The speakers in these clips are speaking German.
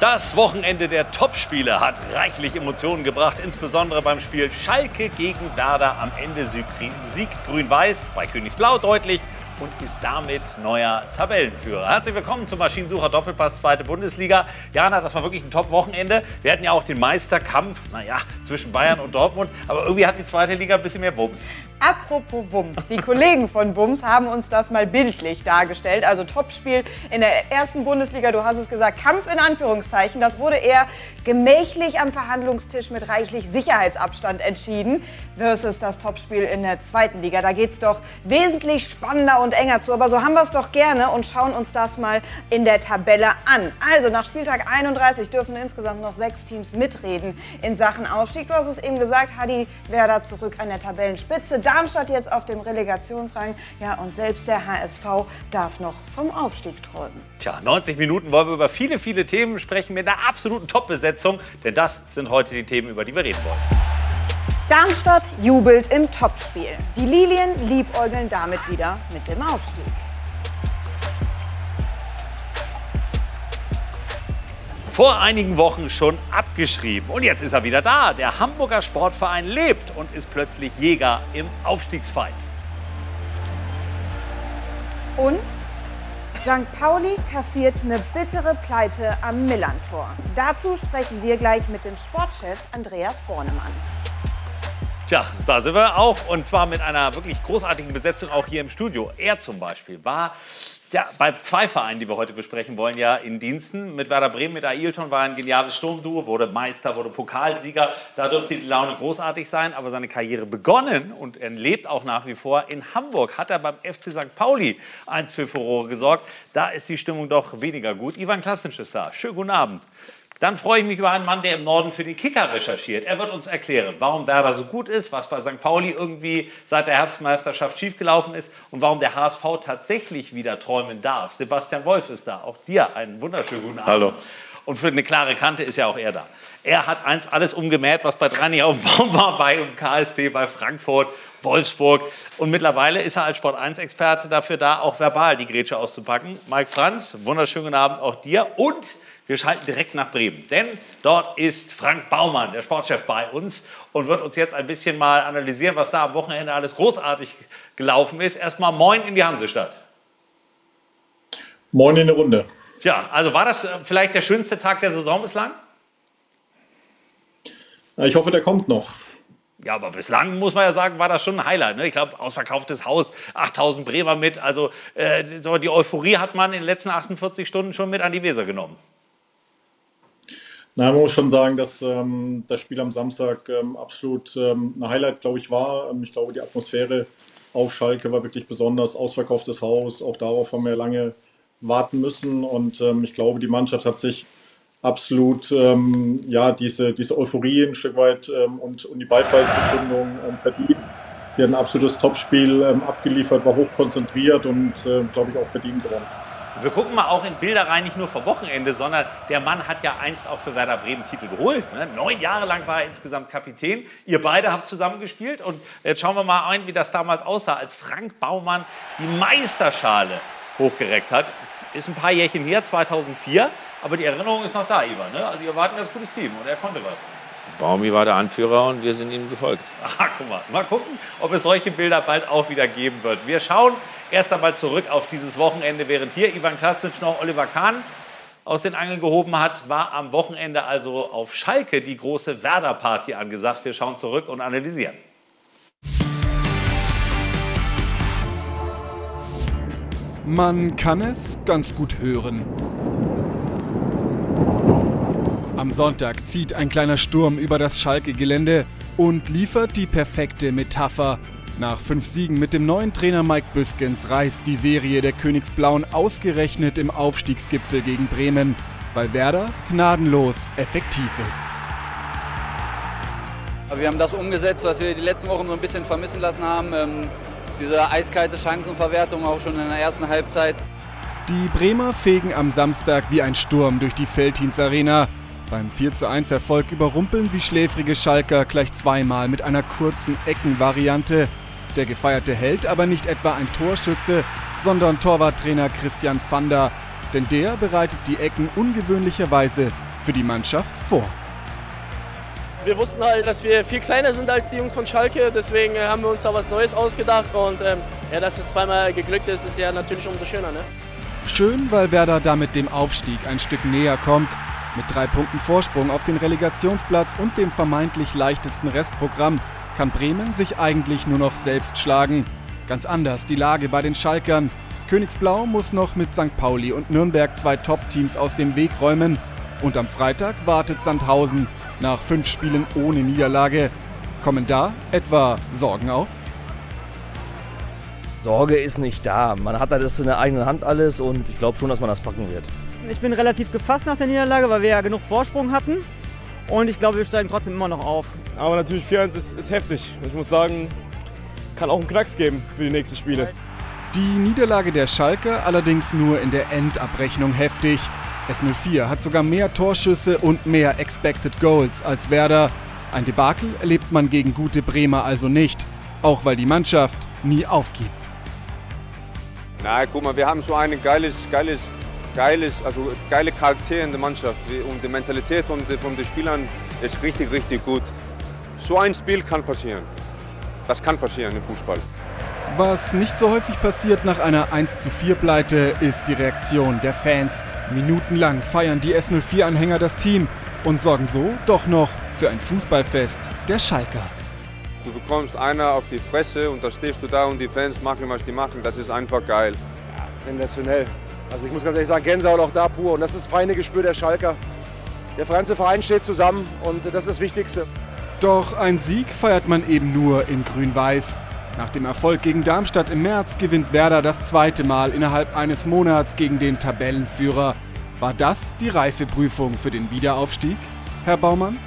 Das Wochenende der Topspiele hat reichlich Emotionen gebracht, insbesondere beim Spiel Schalke gegen Werder. Am Ende siegt Grün-Weiß bei Königsblau deutlich und ist damit neuer Tabellenführer. Herzlich willkommen zum Maschinensucher Doppelpass zweite Bundesliga. Jana, das war wirklich ein Top-Wochenende. Wir hatten ja auch den Meisterkampf, naja, zwischen Bayern und Dortmund, aber irgendwie hat die zweite Liga ein bisschen mehr Wumms. Apropos Wumms, die Kollegen von Wumms haben uns das mal bildlich dargestellt. Also Topspiel in der ersten Bundesliga, du hast es gesagt, Kampf in Anführungszeichen. Das wurde eher gemächlich am Verhandlungstisch mit reichlich Sicherheitsabstand entschieden versus das Topspiel in der zweiten Liga. Da geht es doch wesentlich spannender und enger zu. Aber so haben wir es doch gerne und schauen uns das mal in der Tabelle an. Also nach Spieltag 31 dürfen insgesamt noch sechs Teams mitreden in Sachen Aufstieg. Du hast es eben gesagt, Hadi Werder zurück an der Tabellenspitze. Darmstadt jetzt auf dem Relegationsrang. Ja, und selbst der HSV darf noch vom Aufstieg träumen. Tja, 90 Minuten wollen wir über viele, viele Themen sprechen mit einer absoluten Top-Besetzung. Denn das sind heute die Themen, über die wir reden wollen. Darmstadt jubelt im Topspiel. Die Lilien liebäugeln damit wieder mit dem Aufstieg. Vor einigen Wochen schon abgeschrieben. Und jetzt ist er wieder da. Der Hamburger Sportverein lebt und ist plötzlich Jäger im Aufstiegsfight. Und St. Pauli kassiert eine bittere Pleite am Millantor. Dazu sprechen wir gleich mit dem Sportchef Andreas Bornemann. Tja, da sind wir auch. Und zwar mit einer wirklich großartigen Besetzung auch hier im Studio. Er zum Beispiel war ja, bei zwei Vereinen, die wir heute besprechen wollen, ja in Diensten. Mit Werder Bremen, mit Ailton war ein geniales Sturmduo, wurde Meister, wurde Pokalsieger. Da dürfte die Laune großartig sein, aber seine Karriere begonnen und er lebt auch nach wie vor. In Hamburg hat er beim FC St. Pauli eins für Furore gesorgt. Da ist die Stimmung doch weniger gut. Ivan Klasnic ist da. Schönen guten Abend. Dann freue ich mich über einen Mann, der im Norden für den Kicker recherchiert. Er wird uns erklären, warum Werder so gut ist, was bei St. Pauli irgendwie seit der Herbstmeisterschaft schiefgelaufen ist und warum der HSV tatsächlich wieder träumen darf. Sebastian Wolf ist da. Auch dir einen wunderschönen guten Abend. Hallo. Und für eine klare Kante ist ja auch er da. Er hat eins alles umgemäht, was bei Drani auf dem Baum war, bei dem KSC, bei Frankfurt, Wolfsburg. Und mittlerweile ist er als Sport1-Experte dafür da, auch verbal die Grätsche auszupacken. Mike Franz, wunderschönen guten Abend auch dir. Und wir schalten direkt nach Bremen, denn dort ist Frank Baumann, der Sportchef, bei uns und wird uns jetzt ein bisschen mal analysieren, was da am Wochenende alles großartig gelaufen ist. Erstmal Moin in die Hansestadt. Moin in die Runde. Tja, also war das äh, vielleicht der schönste Tag der Saison bislang? Ich hoffe, der kommt noch. Ja, aber bislang muss man ja sagen, war das schon ein Highlight. Ne? Ich glaube, ausverkauftes Haus, 8000 Bremer mit. Also äh, die Euphorie hat man in den letzten 48 Stunden schon mit an die Weser genommen. Na, man muss schon sagen, dass ähm, das Spiel am Samstag ähm, absolut ähm, ein Highlight, glaube ich, war. Ähm, ich glaube, die Atmosphäre auf Schalke war wirklich besonders. Ausverkauftes Haus, auch darauf haben wir lange warten müssen. Und ähm, ich glaube, die Mannschaft hat sich absolut ähm, ja, diese, diese Euphorie ein Stück weit und, und die Beifallsbegründung verdient. Sie hat ein absolutes Topspiel abgeliefert, war hochkonzentriert und, äh, glaube ich, auch verdient gewonnen. Wir gucken mal auch in Bilder rein, nicht nur vom Wochenende, sondern der Mann hat ja einst auch für Werder Bremen Titel geholt. Ne? Neun Jahre lang war er insgesamt Kapitän. Ihr beide habt zusammengespielt und jetzt schauen wir mal ein, wie das damals aussah, als Frank Baumann die Meisterschale hochgereckt hat. Ist ein paar Jährchen her, 2004, aber die Erinnerung ist noch da, Ivan. Ne? Also ihr wart ein ganz gutes Team und er konnte was. Baumi war der Anführer und wir sind ihm gefolgt. Aha, guck mal. Mal gucken, ob es solche Bilder bald auch wieder geben wird. Wir schauen erst einmal zurück auf dieses Wochenende, während hier Ivan Klasnic noch Oliver Kahn aus den Angeln gehoben hat, war am Wochenende also auf Schalke die große Werder-Party angesagt. Wir schauen zurück und analysieren. Man kann es ganz gut hören. Am Sonntag zieht ein kleiner Sturm über das Schalke-Gelände und liefert die perfekte Metapher nach fünf Siegen mit dem neuen Trainer Mike Büskens reißt die Serie der Königsblauen ausgerechnet im Aufstiegsgipfel gegen Bremen, weil Werder gnadenlos effektiv ist. Wir haben das umgesetzt, was wir die letzten Wochen so ein bisschen vermissen lassen haben. Ähm, diese eiskalte Chancenverwertung auch schon in der ersten Halbzeit. Die Bremer fegen am Samstag wie ein Sturm durch die Feldhins Arena. Beim 4:1 Erfolg überrumpeln sie schläfrige Schalker gleich zweimal mit einer kurzen Eckenvariante. Der gefeierte Held aber nicht etwa ein Torschütze, sondern Torwarttrainer Christian Vander, denn der bereitet die Ecken ungewöhnlicherweise für die Mannschaft vor. Wir wussten halt, dass wir viel kleiner sind als die Jungs von Schalke, deswegen äh, haben wir uns da was Neues ausgedacht und ähm, ja, dass es zweimal geglückt ist, ist ja natürlich umso schöner. Ne? Schön, weil Werder damit dem Aufstieg ein Stück näher kommt. Mit drei Punkten Vorsprung auf den Relegationsplatz und dem vermeintlich leichtesten Restprogramm kann Bremen sich eigentlich nur noch selbst schlagen. Ganz anders die Lage bei den Schalkern. Königsblau muss noch mit St. Pauli und Nürnberg zwei Top-Teams aus dem Weg räumen. Und am Freitag wartet Sandhausen nach fünf Spielen ohne Niederlage. Kommen da etwa Sorgen auf? Sorge ist nicht da. Man hat das in der eigenen Hand alles und ich glaube schon, dass man das packen wird. Ich bin relativ gefasst nach der Niederlage, weil wir ja genug Vorsprung hatten. Und ich glaube, wir steigen trotzdem immer noch auf. Aber natürlich 4-1 ist, ist heftig. Ich muss sagen, kann auch einen Knacks geben für die nächsten Spiele. Die Niederlage der Schalke allerdings nur in der Endabrechnung heftig. S04 hat sogar mehr Torschüsse und mehr Expected Goals als Werder. Ein Debakel erlebt man gegen gute Bremer also nicht, auch weil die Mannschaft nie aufgibt. Na, guck mal, wir haben so ein geiles, geiles, geiles, also geile Charaktere in der Mannschaft und die Mentalität von, von den Spielern ist richtig, richtig gut. So ein Spiel kann passieren. Das kann passieren im Fußball. Was nicht so häufig passiert nach einer 1 zu 4 Pleite, ist die Reaktion der Fans. Minutenlang feiern die S04-Anhänger das Team und sorgen so doch noch für ein Fußballfest der Schalker. Du bekommst einer auf die Fresse und da stehst du da und die Fans machen, was die machen. Das ist einfach geil. Ja, sensationell. Also ich muss ganz ehrlich sagen, Gänsehaut auch da pur. Und das ist das feine Gespür der Schalker. Der ganze Verein steht zusammen und das ist das Wichtigste. Doch ein Sieg feiert man eben nur in Grün-Weiß. Nach dem Erfolg gegen Darmstadt im März gewinnt Werder das zweite Mal innerhalb eines Monats gegen den Tabellenführer. War das die Reifeprüfung für den Wiederaufstieg, Herr Baumann?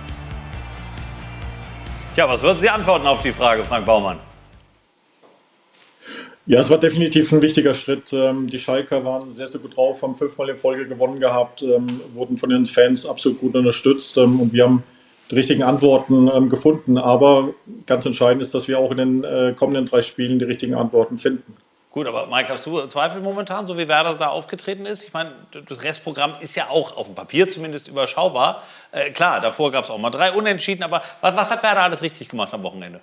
Tja, was würden Sie antworten auf die Frage, Frank Baumann? Ja, es war definitiv ein wichtiger Schritt. Ähm, die Schalker waren sehr, sehr gut drauf, haben fünfmal in Folge gewonnen gehabt, ähm, wurden von den Fans absolut gut unterstützt ähm, und wir haben die richtigen Antworten gefunden. Aber ganz entscheidend ist, dass wir auch in den äh, kommenden drei Spielen die richtigen Antworten finden. Gut, aber Mike, hast du Zweifel momentan, so wie Werder da aufgetreten ist? Ich meine, das Restprogramm ist ja auch auf dem Papier zumindest überschaubar. Äh, klar, davor gab es auch mal drei Unentschieden, aber was, was hat Werder alles richtig gemacht am Wochenende?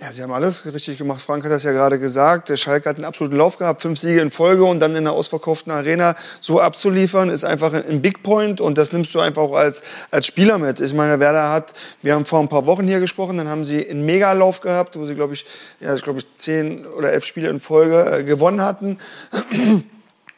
Ja, sie haben alles richtig gemacht. Frank hat das ja gerade gesagt. Der Schalke hat einen absoluten Lauf gehabt, fünf Siege in Folge und dann in einer ausverkauften Arena so abzuliefern, ist einfach ein Big Point und das nimmst du einfach auch als, als Spieler mit. Ich meine, Werder hat, wir haben vor ein paar Wochen hier gesprochen, dann haben sie einen Megalauf gehabt, wo sie, glaube ich, ja, glaube ich, zehn oder elf Spiele in Folge äh, gewonnen hatten.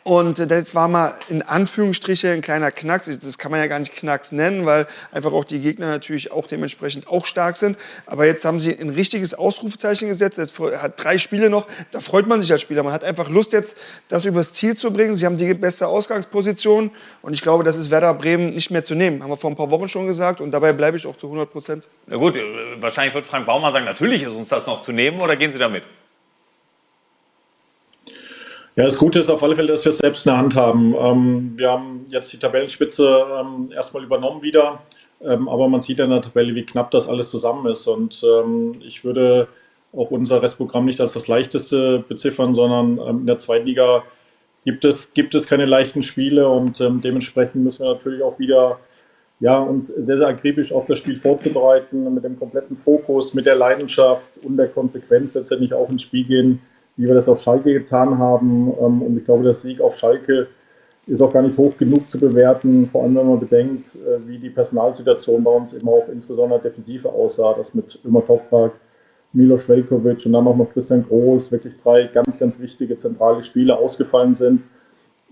Und das war mal in Anführungsstriche ein kleiner Knacks. Das kann man ja gar nicht Knacks nennen, weil einfach auch die Gegner natürlich auch dementsprechend auch stark sind. Aber jetzt haben sie ein richtiges Ausrufezeichen gesetzt. Jetzt hat drei Spiele noch. Da freut man sich als Spieler. Man hat einfach Lust jetzt, das übers Ziel zu bringen. Sie haben die beste Ausgangsposition. Und ich glaube, das ist Werder Bremen nicht mehr zu nehmen. Haben wir vor ein paar Wochen schon gesagt. Und dabei bleibe ich auch zu 100 Prozent. Na gut, äh, wahrscheinlich wird Frank Baumann sagen, natürlich ist uns das noch zu nehmen. Oder gehen Sie damit? Ja, das Gute ist auf alle Fälle, dass wir es selbst in der Hand haben. Ähm, wir haben jetzt die Tabellenspitze ähm, erstmal übernommen wieder, ähm, aber man sieht in der Tabelle, wie knapp das alles zusammen ist. Und ähm, ich würde auch unser Restprogramm nicht als das leichteste beziffern, sondern ähm, in der zweiten Liga gibt es, gibt es keine leichten Spiele und ähm, dementsprechend müssen wir natürlich auch wieder ja, uns sehr, sehr akribisch auf das Spiel vorzubereiten, mit dem kompletten Fokus, mit der Leidenschaft und der Konsequenz letztendlich auch ins Spiel gehen wie wir das auf Schalke getan haben. Ähm, und ich glaube, der Sieg auf Schalke ist auch gar nicht hoch genug zu bewerten, vor allem wenn man bedenkt, äh, wie die Personalsituation bei uns immer auch insbesondere Defensive aussah, dass mit Ömer Toprak, Milos Velkovic und dann auch noch Christian Groß wirklich drei ganz, ganz wichtige zentrale Spiele ausgefallen sind.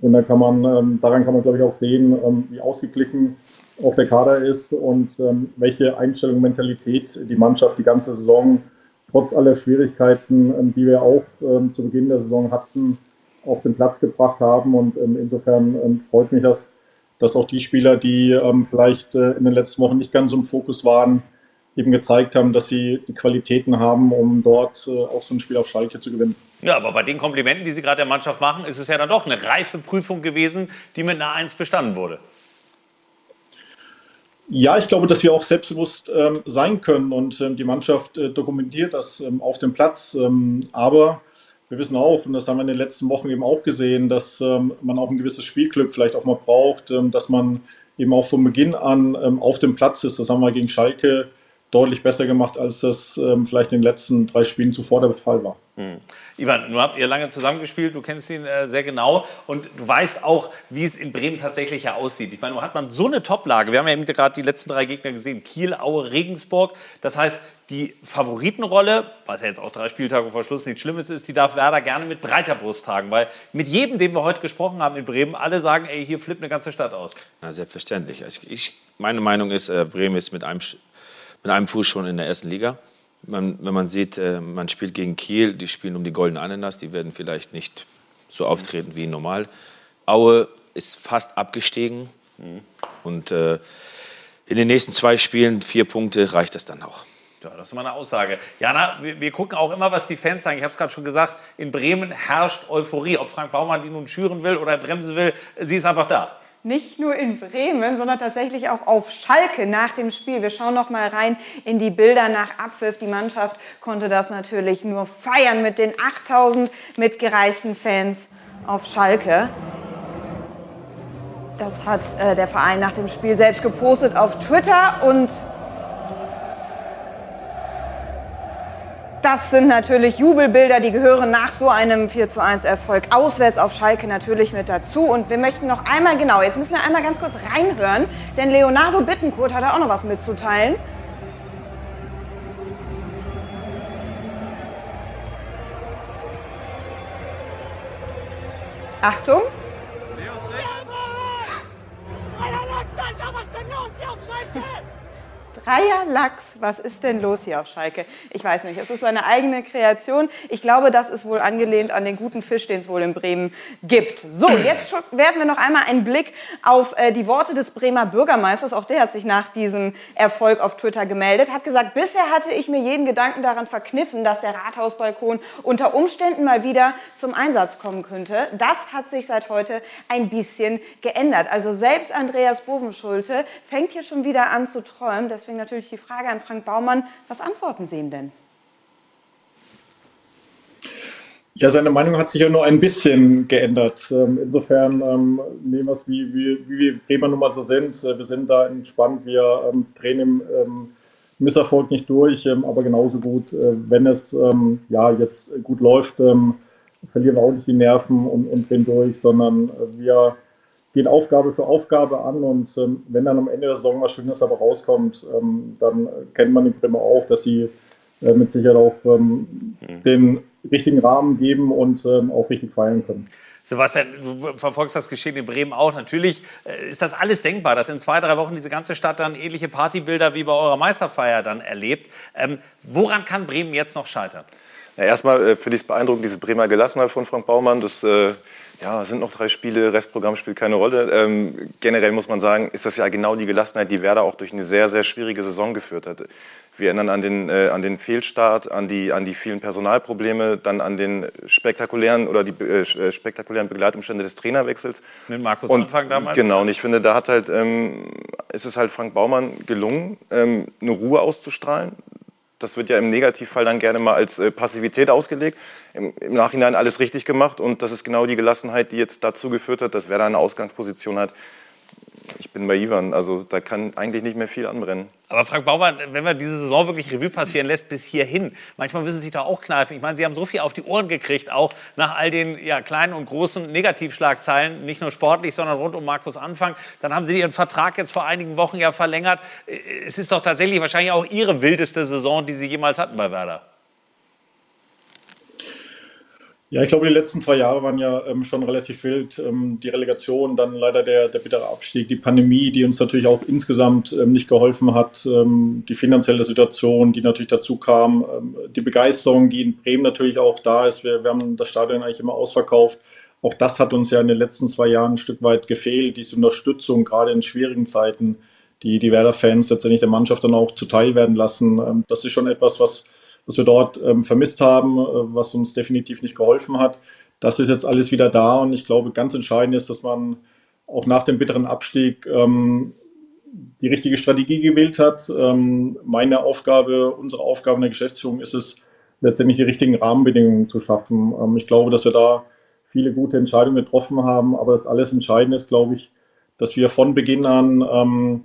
Und dann kann man, ähm, daran kann man, glaube ich, auch sehen, ähm, wie ausgeglichen auch der Kader ist und welche Einstellung, Mentalität die Mannschaft die ganze Saison trotz aller Schwierigkeiten, ähm, die wir auch ähm, zu Beginn der Saison hatten, auf den Platz gebracht haben. Und ähm, insofern freut mich das, dass auch die Spieler, die vielleicht äh, in den letzten Wochen nicht ganz im Fokus waren, eben gezeigt haben, dass sie die Qualitäten haben, um dort äh, auch so ein Spiel auf Schalke zu gewinnen. Ja, aber bei den Komplimenten, die Sie gerade der Mannschaft machen, ist es ja dann doch eine reife Prüfung gewesen, die mit einer Eins bestanden wurde. Ja, ich glaube, dass wir auch selbstbewusst ähm, sein können und ähm, die Mannschaft äh, dokumentiert das ähm, auf dem Platz. Ähm, aber wir wissen auch, und das haben wir in den letzten Wochen eben auch gesehen, dass ähm, man auch ein gewisses Spielglück vielleicht auch mal braucht, ähm, dass man eben auch von Beginn an auf dem Platz ist. Das haben wir gegen Schalke deutlich besser gemacht, als das vielleicht in den letzten drei Spielen zuvor der Fall war. Hm. Ivan, nun habt ihr lange zusammengespielt, du kennst ihn äh, sehr genau und du weißt auch, wie es in Bremen tatsächlich ja aussieht. Ich meine, nun hat man so eine Toplage. Wir haben ja gerade die letzten drei Gegner gesehen: Kiel, Aue, Regensburg. Das heißt, die Favoritenrolle, was ja jetzt auch drei Spieltage vor Schluss nichts Schlimmes ist, die darf Werder gerne mit breiter Brust tragen. Weil mit jedem, den wir heute gesprochen haben in Bremen, alle sagen, ey, hier flippt eine ganze Stadt aus. Na, selbstverständlich. Also ich, meine Meinung ist, äh, Bremen ist mit einem, mit einem Fuß schon in der ersten Liga. Man, wenn man sieht, äh, man spielt gegen Kiel, die spielen um die goldene Ananas, die werden vielleicht nicht so auftreten wie normal. Aue ist fast abgestiegen mhm. und äh, in den nächsten zwei Spielen vier Punkte reicht das dann auch. Ja, das ist mal eine Aussage. Jana, wir, wir gucken auch immer, was die Fans sagen. Ich habe es gerade schon gesagt, in Bremen herrscht Euphorie. Ob Frank Baumann die nun schüren will oder bremsen will, sie ist einfach da. Nicht nur in Bremen, sondern tatsächlich auch auf Schalke nach dem Spiel. Wir schauen noch mal rein in die Bilder nach Abpfiff. Die Mannschaft konnte das natürlich nur feiern mit den 8000 mitgereisten Fans auf Schalke. Das hat äh, der Verein nach dem Spiel selbst gepostet auf Twitter und Das sind natürlich Jubelbilder, die gehören nach so einem 4 zu 1 Erfolg auswärts auf Schalke natürlich mit dazu. Und wir möchten noch einmal, genau, jetzt müssen wir einmal ganz kurz reinhören, denn Leonardo Bittencourt hat da auch noch was mitzuteilen. Achtung. Dreierlachs, was ist denn los hier auf Schalke? Ich weiß nicht, es ist eine eigene Kreation. Ich glaube, das ist wohl angelehnt an den guten Fisch, den es wohl in Bremen gibt. So, jetzt werfen wir noch einmal einen Blick auf äh, die Worte des Bremer Bürgermeisters. Auch der hat sich nach diesem Erfolg auf Twitter gemeldet, hat gesagt, bisher hatte ich mir jeden Gedanken daran verkniffen, dass der Rathausbalkon unter Umständen mal wieder zum Einsatz kommen könnte. Das hat sich seit heute ein bisschen geändert. Also selbst Andreas Bovenschulte fängt hier schon wieder an zu träumen. Deswegen deswegen natürlich die Frage an Frank Baumann, was antworten Sie ihm denn? Ja, seine Meinung hat sich ja nur ein bisschen geändert. Ähm, insofern ähm, nehmen wir es, wie, wie, wie wir Bremer nun mal so sind. Äh, wir sind da entspannt, wir ähm, drehen im Misserfolg nicht durch, aber genauso gut, äh, wenn es ja, jetzt gut läuft, verlieren wir auch nicht die Nerven und, und drehen durch, sondern äh, wir gehen Aufgabe für Aufgabe an und ähm, wenn dann am Ende der Saison was Schönes aber rauskommt, ähm, dann kennt man die Bremer auch, dass sie äh, mit Sicherheit auch ähm, mhm. den richtigen Rahmen geben und ähm, auch richtig feiern können. Sebastian, du verfolgst das Geschehen in Bremen auch. Natürlich äh, ist das alles denkbar, dass in zwei, drei Wochen diese ganze Stadt dann ähnliche Partybilder wie bei eurer Meisterfeier dann erlebt. Ähm, woran kann Bremen jetzt noch scheitern? Ja, erstmal äh, finde ich es beeindruckend, diese Bremer Gelassenheit von Frank Baumann. Das äh, ja, sind noch drei Spiele, Restprogramm spielt keine Rolle. Ähm, generell muss man sagen, ist das ja genau die Gelassenheit, die Werder auch durch eine sehr, sehr schwierige Saison geführt hat. Wir erinnern an den, äh, an den Fehlstart, an die, an die vielen Personalprobleme, dann an den spektakulären oder die äh, äh spektakulären Begleitumstände des Trainerwechsels. Mit Markus und, Anfang damals? Genau, und ich finde, da hat halt, ähm, ist es halt Frank Baumann gelungen, ähm, eine Ruhe auszustrahlen. Das wird ja im Negativfall dann gerne mal als äh, Passivität ausgelegt. Im, Im, Nachhinein alles richtig gemacht und das ist genau die Gelassenheit, die jetzt dazu geführt hat, dass wer da eine Ausgangsposition hat, ich bin bei Ivan, also da kann eigentlich nicht mehr viel anbrennen. Aber Frank Baumann, wenn man diese Saison wirklich Revue passieren lässt bis hierhin, manchmal müssen Sie sich da auch kneifen. Ich meine, Sie haben so viel auf die Ohren gekriegt, auch nach all den ja, kleinen und großen Negativschlagzeilen, nicht nur sportlich, sondern rund um Markus Anfang. Dann haben Sie Ihren Vertrag jetzt vor einigen Wochen ja verlängert. Es ist doch tatsächlich wahrscheinlich auch Ihre wildeste Saison, die Sie jemals hatten bei Werder. Ja, ich glaube, die letzten zwei Jahre waren ja ähm, schon relativ wild. Ähm, die Relegation, dann leider der, der bittere Abstieg, die Pandemie, die uns natürlich auch insgesamt ähm, nicht geholfen hat, ähm, die finanzielle Situation, die natürlich dazu kam, ähm, die Begeisterung, die in Bremen natürlich auch da ist. Wir, wir haben das Stadion eigentlich immer ausverkauft. Auch das hat uns ja in den letzten zwei Jahren ein Stück weit gefehlt, diese Unterstützung, gerade in schwierigen Zeiten, die die Werder-Fans letztendlich der Mannschaft dann auch zuteil werden lassen. Ähm, das ist schon etwas, was was wir dort ähm, vermisst haben, äh, was uns definitiv nicht geholfen hat. Das ist jetzt alles wieder da und ich glaube, ganz entscheidend ist, dass man auch nach dem bitteren Abstieg ähm, die richtige Strategie gewählt hat. Ähm, meine Aufgabe, unsere Aufgabe in der Geschäftsführung ist es, letztendlich die richtigen Rahmenbedingungen zu schaffen. Ähm, ich glaube, dass wir da viele gute Entscheidungen getroffen haben, aber das alles Entscheidende ist, glaube ich, dass wir von Beginn an ähm,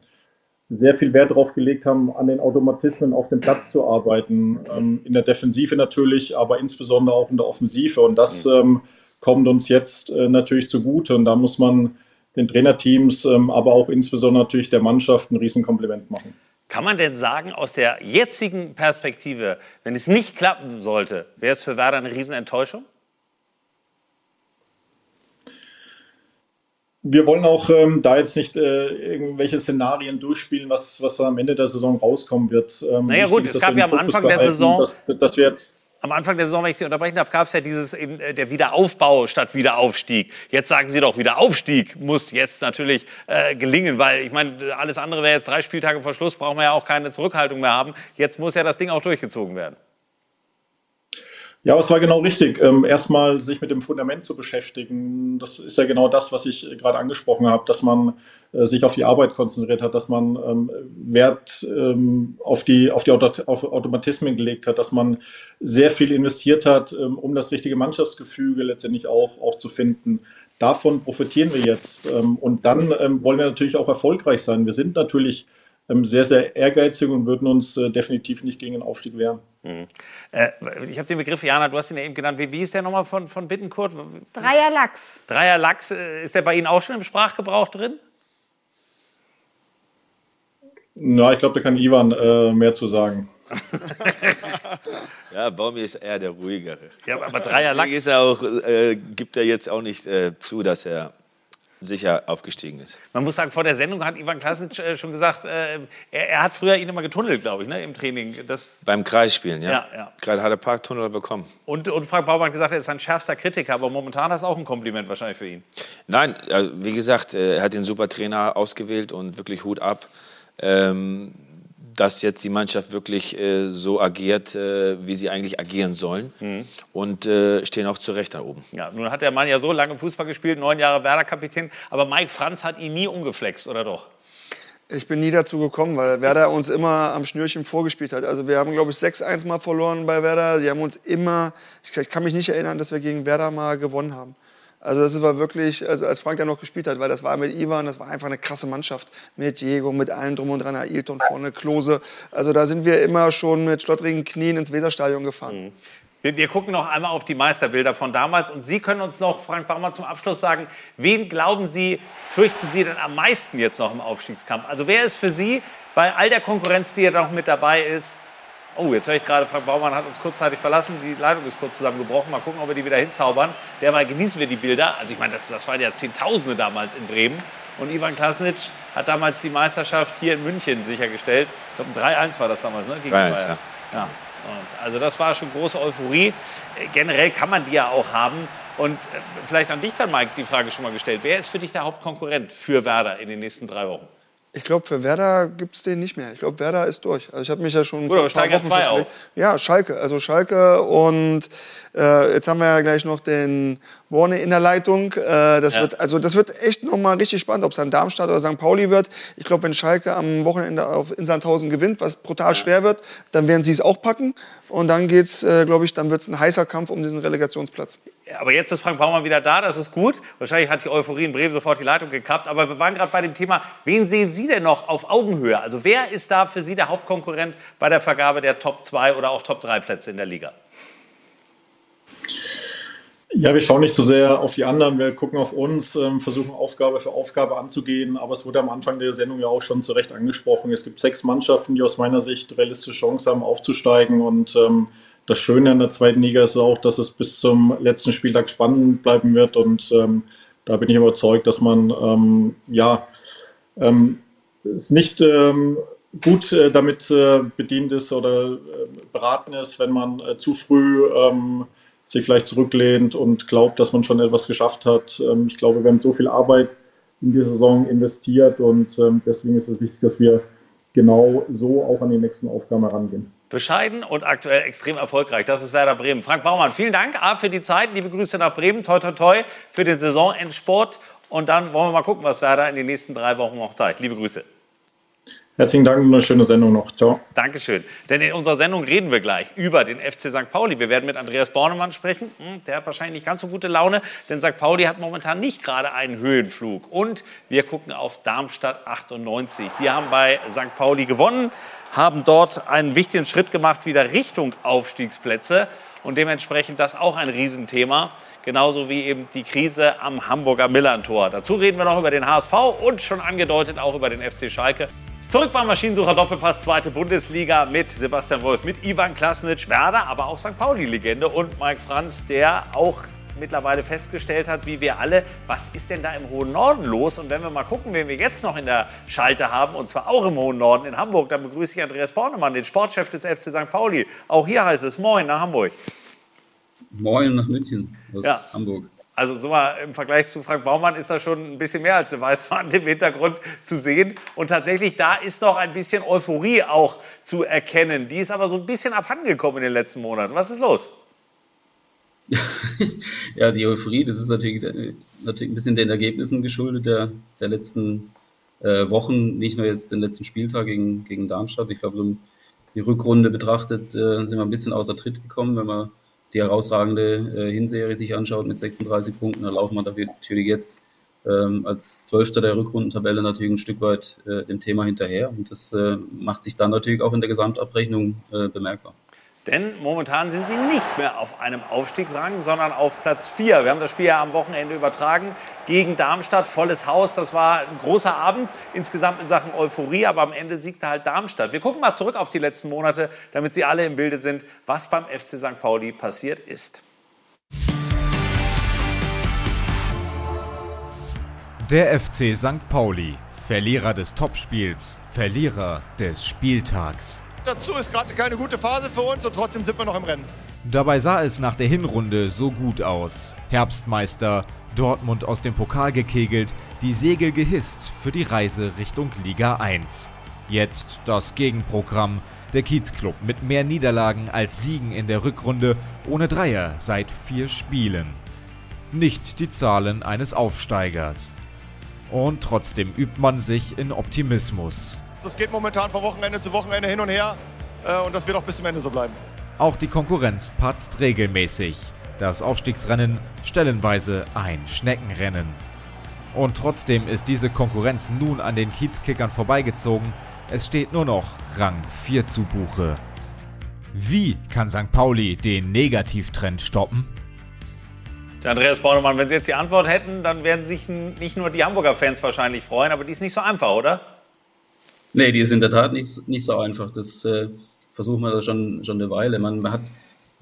sehr viel Wert darauf gelegt haben, an den Automatismen auf dem Platz zu arbeiten. Ähm, in der Defensive natürlich, aber insbesondere auch in der Offensive. Und das ähm, kommt uns jetzt äh, natürlich zugute. Und da muss man den Trainerteams, ähm, aber auch insbesondere natürlich der Mannschaft ein Riesenkompliment machen. Kann man denn sagen, aus der jetzigen Perspektive, wenn es nicht klappen sollte, wäre es für Werder eine Riesenenttäuschung? Wir wollen auch ähm, da jetzt nicht äh, irgendwelche Szenarien durchspielen, was, was am Ende der Saison rauskommen wird. Ähm, naja gut, es gab ja am Anfang der Saison, dass, dass wir jetzt am Anfang der Saison, wenn ich Sie unterbrechen darf, gab es ja dieses eben äh, der Wiederaufbau statt Wiederaufstieg. Jetzt sagen Sie doch, Wiederaufstieg muss jetzt natürlich äh, gelingen, weil ich meine, alles andere wäre jetzt drei Spieltage vor Schluss, brauchen wir ja auch keine Zurückhaltung mehr haben. Jetzt muss ja das Ding auch durchgezogen werden. Ja, es war genau richtig. Ähm, erstmal sich mit dem Fundament zu beschäftigen. Das ist ja genau das, was ich gerade angesprochen habe, dass man äh, sich auf die Arbeit konzentriert hat, dass man ähm, Wert ähm, auf die, auf die Automatismen gelegt hat, dass man sehr viel investiert hat, um das richtige Mannschaftsgefüge letztendlich auch, auch zu finden. Davon profitieren wir jetzt. Und dann wollen wir natürlich auch erfolgreich sein. Wir sind natürlich sehr, sehr ehrgeizig und würden uns äh, definitiv nicht gegen den Aufstieg wehren. Mhm. Äh, ich habe den Begriff, Jana, du hast ihn ja eben genannt. Wie, wie ist der nochmal von, von Bittenkurt? Dreier Lachs. Dreier Lachs. Äh, ist der bei Ihnen auch schon im Sprachgebrauch drin? Na, ich glaube, da kann Ivan äh, mehr zu sagen. ja, Baumi ist eher der ruhigere. Ja, aber Dreier Lachs. Ist er auch, äh, gibt er jetzt auch nicht äh, zu, dass er sicher aufgestiegen ist. Man muss sagen, vor der Sendung hat Ivan Klasic äh, schon gesagt, äh, er, er, hat früher ihn immer getunnelt, glaube ich, ne, im Training. Das Beim Kreisspielen, ja. ja, ja. Gerade hat er Parktunnel bekommen. Und, und Frank Baumann hat gesagt, er ist sein schärfster Kritiker, aber momentan ist auch ein Kompliment wahrscheinlich für ihn. Nein, also, wie gesagt, äh, er hat den super Trainer ausgewählt und wirklich Hut ab. Ähm, dass jetzt die Mannschaft wirklich äh, so agiert, äh, wie sie eigentlich agieren sollen. Mhm. Und äh, stehen auch zu Recht da oben. Ja, nun hat der Mann ja so lange Fußball gespielt, neun Jahre Werder-Kapitän. Aber Mike Franz hat ihn nie umgeflext, oder doch? Ich bin nie dazu gekommen, weil Werder uns immer am Schnürchen vorgespielt hat. Also wir haben, glaube ich, 6-1 mal verloren bei Werder. Die haben uns immer, ich kann mich nicht erinnern, dass wir gegen Werder mal gewonnen haben. Also das war wirklich, also als Frank da noch gespielt hat, weil das war mit Ivan, das war einfach eine krasse Mannschaft. Mit Diego, mit allen drum und dran, Ailton vorne, Klose. Also da sind wir immer schon mit schlottrigen Knien ins Weserstadion gefahren. Mhm. Wir, wir, gucken noch einmal auf die Meisterbilder von damals. Und Sie können uns noch, Frank Baumann, zum Abschluss sagen, wen glauben Sie, fürchten Sie denn am meisten jetzt noch im Aufstiegskampf? Also wer ist für Sie bei all der Konkurrenz, die ja noch mit dabei ist, Oh, jetzt höre ich gerade, Frank Baumann hat uns kurzzeitig verlassen. Die Leitung ist kurz zusammengebrochen. Mal gucken, ob wir die wieder hinzaubern. Derweil genießen wir die Bilder. Also ich meine, das, das waren ja Zehntausende damals in Bremen. Und Ivan Klasnic hat damals die Meisterschaft hier in München sichergestellt. Ich glaube, 3-1 war das damals, ne? Gegen 3-1, ja. ja. Also das war schon große Euphorie. Generell kann man die ja auch haben. Und äh, vielleicht an dich dann, Mike, die Frage schon mal gestellt. Wer ist für dich der Hauptkonkurrent für Werder in den nächsten drei Wochen? Ich glaube, für Werder gibt es den nicht mehr. Ich glaube, Werder ist durch. Also ich habe mich ja schon Gut, vor ein paar Wochen zwei auf. Ja, Schalke. Also Schalke und äh, jetzt haben wir ja gleich noch den Borne in der Leitung. Äh, das, ja. wird, also das wird echt nochmal richtig spannend, ob es dann Darmstadt oder St. Pauli wird. Ich glaube, wenn Schalke am Wochenende auf in Sandhausen gewinnt, was brutal ja. schwer wird, dann werden sie es auch packen. Und dann geht's, äh, glaube ich, dann wird es ein heißer Kampf um diesen Relegationsplatz. Aber jetzt ist Frank Baumann wieder da, das ist gut. Wahrscheinlich hat die Euphorie in Bremen sofort die Leitung gekappt. Aber wir waren gerade bei dem Thema, wen sehen Sie denn noch auf Augenhöhe? Also wer ist da für Sie der Hauptkonkurrent bei der Vergabe der Top 2 oder auch Top 3 Plätze in der Liga? Ja, wir schauen nicht so sehr auf die anderen, wir gucken auf uns, ähm, versuchen Aufgabe für Aufgabe anzugehen. Aber es wurde am Anfang der Sendung ja auch schon zu Recht angesprochen. Es gibt sechs Mannschaften, die aus meiner Sicht realistische Chance haben, aufzusteigen. Und ähm, das Schöne in der zweiten Liga ist auch, dass es bis zum letzten Spieltag spannend bleiben wird. Und ähm, da bin ich überzeugt, dass man ähm, ja ähm, es nicht ähm, gut äh, damit äh, bedient ist oder äh, beraten ist, wenn man äh, zu früh ähm, sich vielleicht zurücklehnt und glaubt, dass man schon etwas geschafft hat. Ich glaube, wir haben so viel Arbeit in die Saison investiert und deswegen ist es wichtig, dass wir genau so auch an die nächsten Aufgaben herangehen. Bescheiden und aktuell extrem erfolgreich. Das ist Werder Bremen. Frank Baumann, vielen Dank A, für die Zeit. Liebe Grüße nach Bremen. Toi, toi, toi für den Saisonendsport. Und dann wollen wir mal gucken, was Werder in den nächsten drei Wochen noch zeigt. Liebe Grüße. Herzlichen Dank und eine schöne Sendung noch. Ciao. Dankeschön. Denn in unserer Sendung reden wir gleich über den FC St. Pauli. Wir werden mit Andreas Bornemann sprechen. Hm, Der hat wahrscheinlich nicht ganz so gute Laune, denn St. Pauli hat momentan nicht gerade einen Höhenflug. Und wir gucken auf Darmstadt 98. Die haben bei St. Pauli gewonnen, haben dort einen wichtigen Schritt gemacht wieder Richtung Aufstiegsplätze. Und dementsprechend das auch ein Riesenthema. Genauso wie eben die Krise am Hamburger Millantor. Dazu reden wir noch über den HSV und schon angedeutet auch über den FC Schalke. Zurück beim Maschinensucher Doppelpass, zweite Bundesliga mit Sebastian Wolf, mit Ivan Klasnitsch, Werder, aber auch St. Pauli-Legende und Mike Franz, der auch mittlerweile festgestellt hat, wie wir alle, was ist denn da im hohen Norden los? Und wenn wir mal gucken, wen wir jetzt noch in der Schalte haben, und zwar auch im hohen Norden in Hamburg, dann begrüße ich Andreas Bornemann, den Sportchef des FC St. Pauli. Auch hier heißt es Moin nach Hamburg. Moin nach München aus Ja. Hamburg. Also so mal im Vergleich zu Frank Baumann ist da schon ein bisschen mehr als eine Weißwand im Hintergrund zu sehen. Und tatsächlich, da ist noch ein bisschen Euphorie auch zu erkennen. Die ist aber so ein bisschen abhandengekommen in den letzten Monaten. Was ist los? Ja, die Euphorie, das ist natürlich, natürlich ein bisschen den Ergebnissen geschuldet der, der letzten äh, Wochen, nicht nur jetzt den letzten Spieltag gegen, gegen Darmstadt. Ich glaube, so die Rückrunde betrachtet äh, sind wir ein bisschen außer Tritt gekommen, wenn man die herausragende äh, Hinserie sich anschaut mit 36 Punkten, dann laufen wir natürlich jetzt ähm, als Zwölfter der Rückrundentabelle natürlich ein Stück weit äh, dem Thema hinterher und das äh, macht sich dann natürlich auch in der Gesamtabrechnung äh, bemerkbar. Denn momentan sind sie nicht mehr auf einem Aufstiegsrang, sondern auf Platz 4. Wir haben das Spiel ja am Wochenende übertragen gegen Darmstadt. Volles Haus. Das war ein großer Abend insgesamt in Sachen Euphorie. Aber am Ende siegte halt Darmstadt. Wir gucken mal zurück auf die letzten Monate, damit Sie alle im Bilde sind, was beim FC St. Pauli passiert ist. Der FC St. Pauli, Verlierer des Topspiels, Verlierer des Spieltags. Dazu ist gerade keine gute Phase für uns und trotzdem sind wir noch im Rennen. Dabei sah es nach der Hinrunde so gut aus. Herbstmeister, Dortmund aus dem Pokal gekegelt, die Segel gehisst für die Reise Richtung Liga 1. Jetzt das Gegenprogramm. Der Kiezclub mit mehr Niederlagen als Siegen in der Rückrunde, ohne Dreier seit vier Spielen. Nicht die Zahlen eines Aufsteigers. Und trotzdem übt man sich in Optimismus. Das geht momentan von Wochenende zu Wochenende hin und her äh, und das wird auch bis zum Ende so bleiben. Auch die Konkurrenz patzt regelmäßig. Das Aufstiegsrennen stellenweise ein Schneckenrennen. Und trotzdem ist diese Konkurrenz nun an den Kiezkickern vorbeigezogen. Es steht nur noch Rang 4 zu Buche. Wie kann St. Pauli den Negativtrend stoppen? Der Andreas Bornemann, wenn Sie jetzt die Antwort hätten, dann werden sich nicht nur die Hamburger Fans wahrscheinlich freuen, aber die ist nicht so einfach, oder? Nee, die ist in der Tat nicht, nicht so einfach. Das äh, versuchen wir schon, schon eine Weile. Man, man hat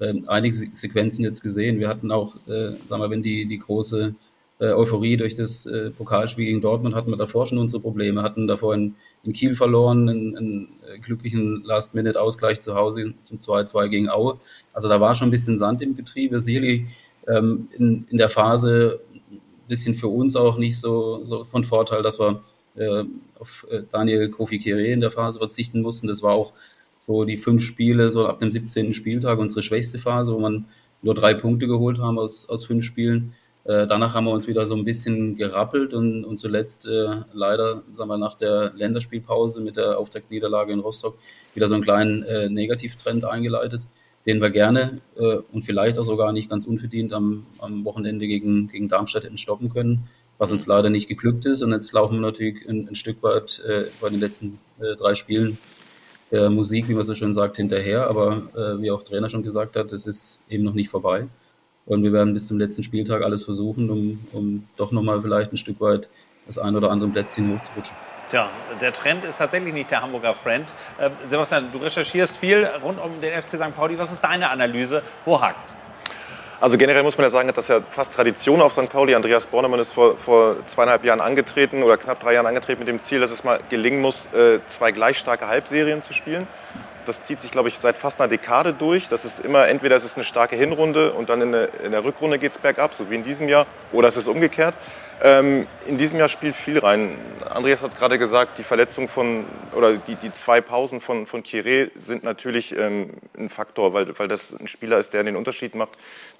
äh, einige Se- Sequenzen jetzt gesehen. Wir hatten auch, äh, sagen wir, wenn die, die große äh, Euphorie durch das äh, Pokalspiel gegen Dortmund hatten wir davor schon unsere Probleme. Hatten davor in, in Kiel verloren, einen, einen äh, glücklichen Last-Minute-Ausgleich zu Hause zum 2-2 gegen Aue. Also da war schon ein bisschen Sand im Getriebe. Sicherlich ähm, in, in der Phase ein bisschen für uns auch nicht so, so von Vorteil, dass wir äh, auf äh, Daniel Kofi Kire in der Phase verzichten mussten. Das war auch so die fünf Spiele, so ab dem 17. Spieltag unsere schwächste Phase, wo man nur drei Punkte geholt haben aus, aus fünf Spielen. Äh, danach haben wir uns wieder so ein bisschen gerappelt und, und zuletzt äh, leider, sagen wir, nach der Länderspielpause mit der Auftaktniederlage in Rostock wieder so einen kleinen äh, Negativtrend eingeleitet, den wir gerne äh, und vielleicht auch sogar nicht ganz unverdient am, am Wochenende gegen, gegen Darmstadt hätten stoppen können, was uns leider nicht geglückt ist. Und jetzt laufen wir natürlich ein, ein Stück weit äh, bei den letzten äh, drei Spielen der Musik, wie man so schön sagt, hinterher. Aber äh, wie auch Trainer schon gesagt hat, es ist eben noch nicht vorbei. Und wir werden bis zum letzten Spieltag alles versuchen, um, um doch nochmal vielleicht ein Stück weit das ein oder andere Plätzchen hochzurutschen. Tja, der Trend ist tatsächlich nicht der Hamburger Friend. Äh, Sebastian, du recherchierst viel rund um den FC St. Pauli. Was ist deine Analyse? Wo hakt's? Also generell muss man ja sagen, das ist ja fast Tradition auf St. Pauli. Andreas Bornemann ist vor, vor zweieinhalb Jahren angetreten oder knapp drei Jahren angetreten mit dem Ziel, dass es mal gelingen muss, äh, zwei gleich starke Halbserien zu spielen. Das zieht sich, glaube ich, seit fast einer Dekade durch. Das ist immer, entweder es ist eine starke Hinrunde und dann in der, in der Rückrunde geht es bergab, so wie in diesem Jahr, oder es ist umgekehrt. Ähm, in diesem Jahr spielt viel rein. Andreas hat es gerade gesagt, die Verletzung von, oder die, die zwei Pausen von, von Kire sind natürlich ähm, ein Faktor, weil, weil das ein Spieler ist, der den Unterschied macht,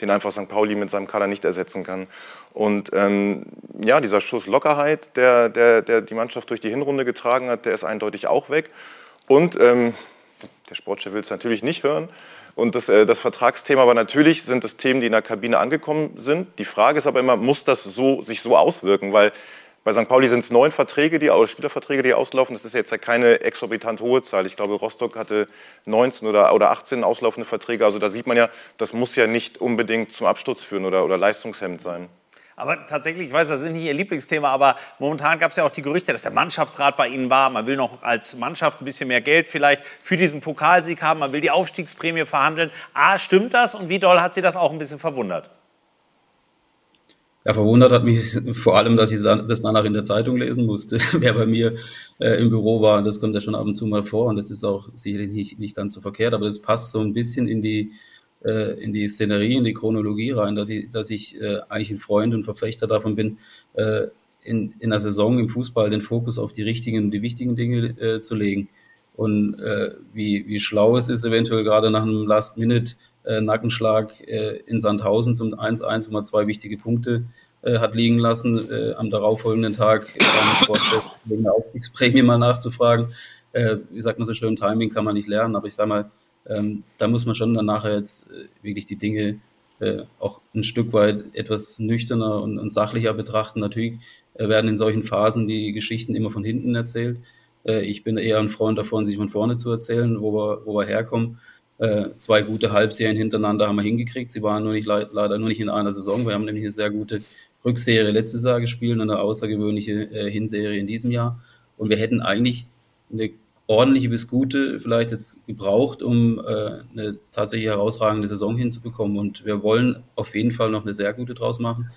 den einfach St. Pauli mit seinem Kader nicht ersetzen kann. Und ähm, ja, dieser Schuss Lockerheit, der, der, der die Mannschaft durch die Hinrunde getragen hat, der ist eindeutig auch weg. Und ähm, der Sportchef will es natürlich nicht hören. Und das, äh, das Vertragsthema, aber natürlich sind es Themen, die in der Kabine angekommen sind. Die Frage ist aber immer, muss das so, sich so auswirken? Weil bei St. Pauli sind es neun Verträge, die, Spielerverträge, die auslaufen. Das ist jetzt ja keine exorbitant hohe Zahl. Ich glaube, Rostock hatte 19 oder, oder 18 auslaufende Verträge. Also da sieht man ja, das muss ja nicht unbedingt zum Absturz führen oder, oder leistungshemmend sein. Aber tatsächlich, ich weiß, das ist nicht Ihr Lieblingsthema, aber momentan gab es ja auch die Gerüchte, dass der Mannschaftsrat bei Ihnen war. Man will noch als Mannschaft ein bisschen mehr Geld vielleicht für diesen Pokalsieg haben. Man will die Aufstiegsprämie verhandeln. A, stimmt das? Und wie doll hat Sie das auch ein bisschen verwundert? Ja, verwundert hat mich vor allem, dass ich das danach in der Zeitung lesen musste, wer bei mir äh, im Büro war. Das kommt ja schon ab und zu mal vor und das ist auch sicherlich nicht, nicht ganz so verkehrt, aber das passt so ein bisschen in die, in die Szenerie, in die Chronologie rein, dass ich, dass ich äh, eigentlich ein Freund und Verfechter davon bin, äh, in, in der Saison im Fußball den Fokus auf die richtigen und die wichtigen Dinge äh, zu legen. Und äh, wie, wie schlau es ist, eventuell gerade nach einem Last-Minute-Nackenschlag äh, in Sandhausen zum 1-1, wo man zwei wichtige Punkte hat liegen lassen, am darauffolgenden Tag wegen der Aufstiegsprämie mal nachzufragen. wie sagt man so schön, Timing kann man nicht lernen, aber ich sage mal, ähm, da muss man schon dann nachher jetzt äh, wirklich die Dinge äh, auch ein Stück weit etwas nüchterner und, und sachlicher betrachten. Natürlich äh, werden in solchen Phasen die Geschichten immer von hinten erzählt. Äh, ich bin eher ein Freund davon, sich von vorne zu erzählen, wo wir, wo wir herkommen. Äh, zwei gute Halbserien hintereinander haben wir hingekriegt. Sie waren nur nicht, leider nur nicht in einer Saison. Wir haben nämlich eine sehr gute Rückserie letztes Jahr gespielt und eine außergewöhnliche Hinserie in diesem Jahr. Und wir hätten eigentlich eine ordentliche bis gute vielleicht jetzt gebraucht, um äh, eine tatsächlich herausragende Saison hinzubekommen. Und wir wollen auf jeden Fall noch eine sehr gute draus machen.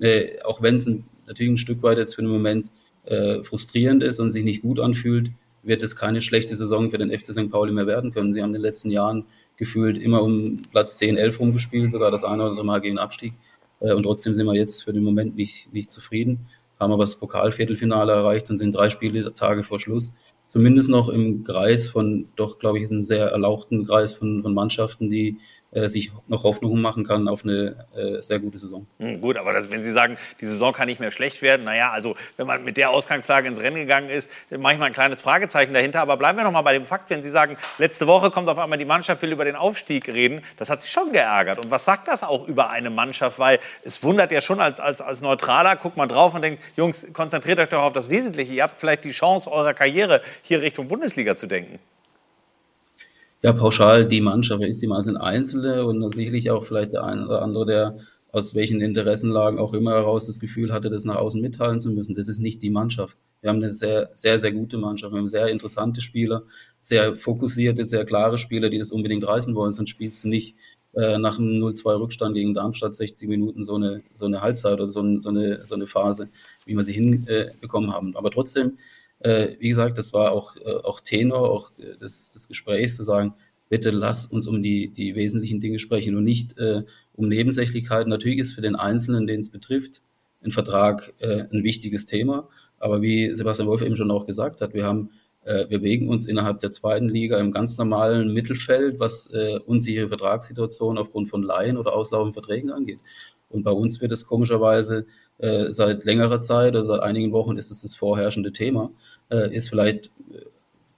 Äh, auch wenn es natürlich ein Stück weit jetzt für den Moment äh, frustrierend ist und sich nicht gut anfühlt, wird es keine schlechte Saison für den FC St. Pauli mehr werden können. Sie haben in den letzten Jahren gefühlt immer um Platz 10, 11 rumgespielt, sogar das eine oder andere Mal gegen Abstieg. Äh, und trotzdem sind wir jetzt für den Moment nicht, nicht zufrieden, haben aber das Pokalviertelfinale erreicht und sind drei Spiele Tage vor Schluss zumindest noch im Kreis von, doch, glaube ich, einem sehr erlauchten Kreis von, von Mannschaften, die sich noch Hoffnung machen kann auf eine äh, sehr gute Saison. Hm, gut, aber das, wenn Sie sagen, die Saison kann nicht mehr schlecht werden, naja, also wenn man mit der Ausgangslage ins Rennen gegangen ist, dann mache ich mal ein kleines Fragezeichen dahinter. Aber bleiben wir noch mal bei dem Fakt, wenn Sie sagen, letzte Woche kommt auf einmal die Mannschaft, will über den Aufstieg reden, das hat sich schon geärgert. Und was sagt das auch über eine Mannschaft? Weil es wundert ja schon als, als, als Neutraler, guckt man drauf und denkt, Jungs, konzentriert euch doch auf das Wesentliche. Ihr habt vielleicht die Chance eurer Karriere hier Richtung Bundesliga zu denken. Ja, pauschal die Mannschaft. Ist die mal sind Einzelne und sicherlich auch vielleicht der eine oder andere, der aus welchen Interessenlagen auch immer heraus das Gefühl hatte, das nach außen mitteilen zu müssen. Das ist nicht die Mannschaft. Wir haben eine sehr, sehr, sehr gute Mannschaft. Wir haben sehr interessante Spieler, sehr fokussierte, sehr klare Spieler, die das unbedingt reißen wollen. Sonst spielst du nicht äh, nach einem 0-2 Rückstand gegen Darmstadt 60 Minuten so eine, so eine Halbzeit oder so, ein, so, eine, so eine Phase, wie wir sie hinbekommen äh, haben. Aber trotzdem äh, wie gesagt, das war auch, äh, auch Tenor auch äh, des, des Gesprächs zu sagen, bitte lass uns um die, die wesentlichen Dinge sprechen und nicht äh, um Nebensächlichkeiten. Natürlich ist für den Einzelnen, den es betrifft, ein Vertrag äh, ein wichtiges Thema. Aber wie Sebastian Wolf eben schon auch gesagt hat, wir haben äh, wir bewegen uns innerhalb der zweiten Liga im ganz normalen Mittelfeld, was äh, unsichere Vertragssituationen aufgrund von Laien oder auslaufenden Verträgen angeht. Und bei uns wird es komischerweise äh, seit längerer Zeit oder seit einigen Wochen ist es das vorherrschende Thema, äh, ist vielleicht äh,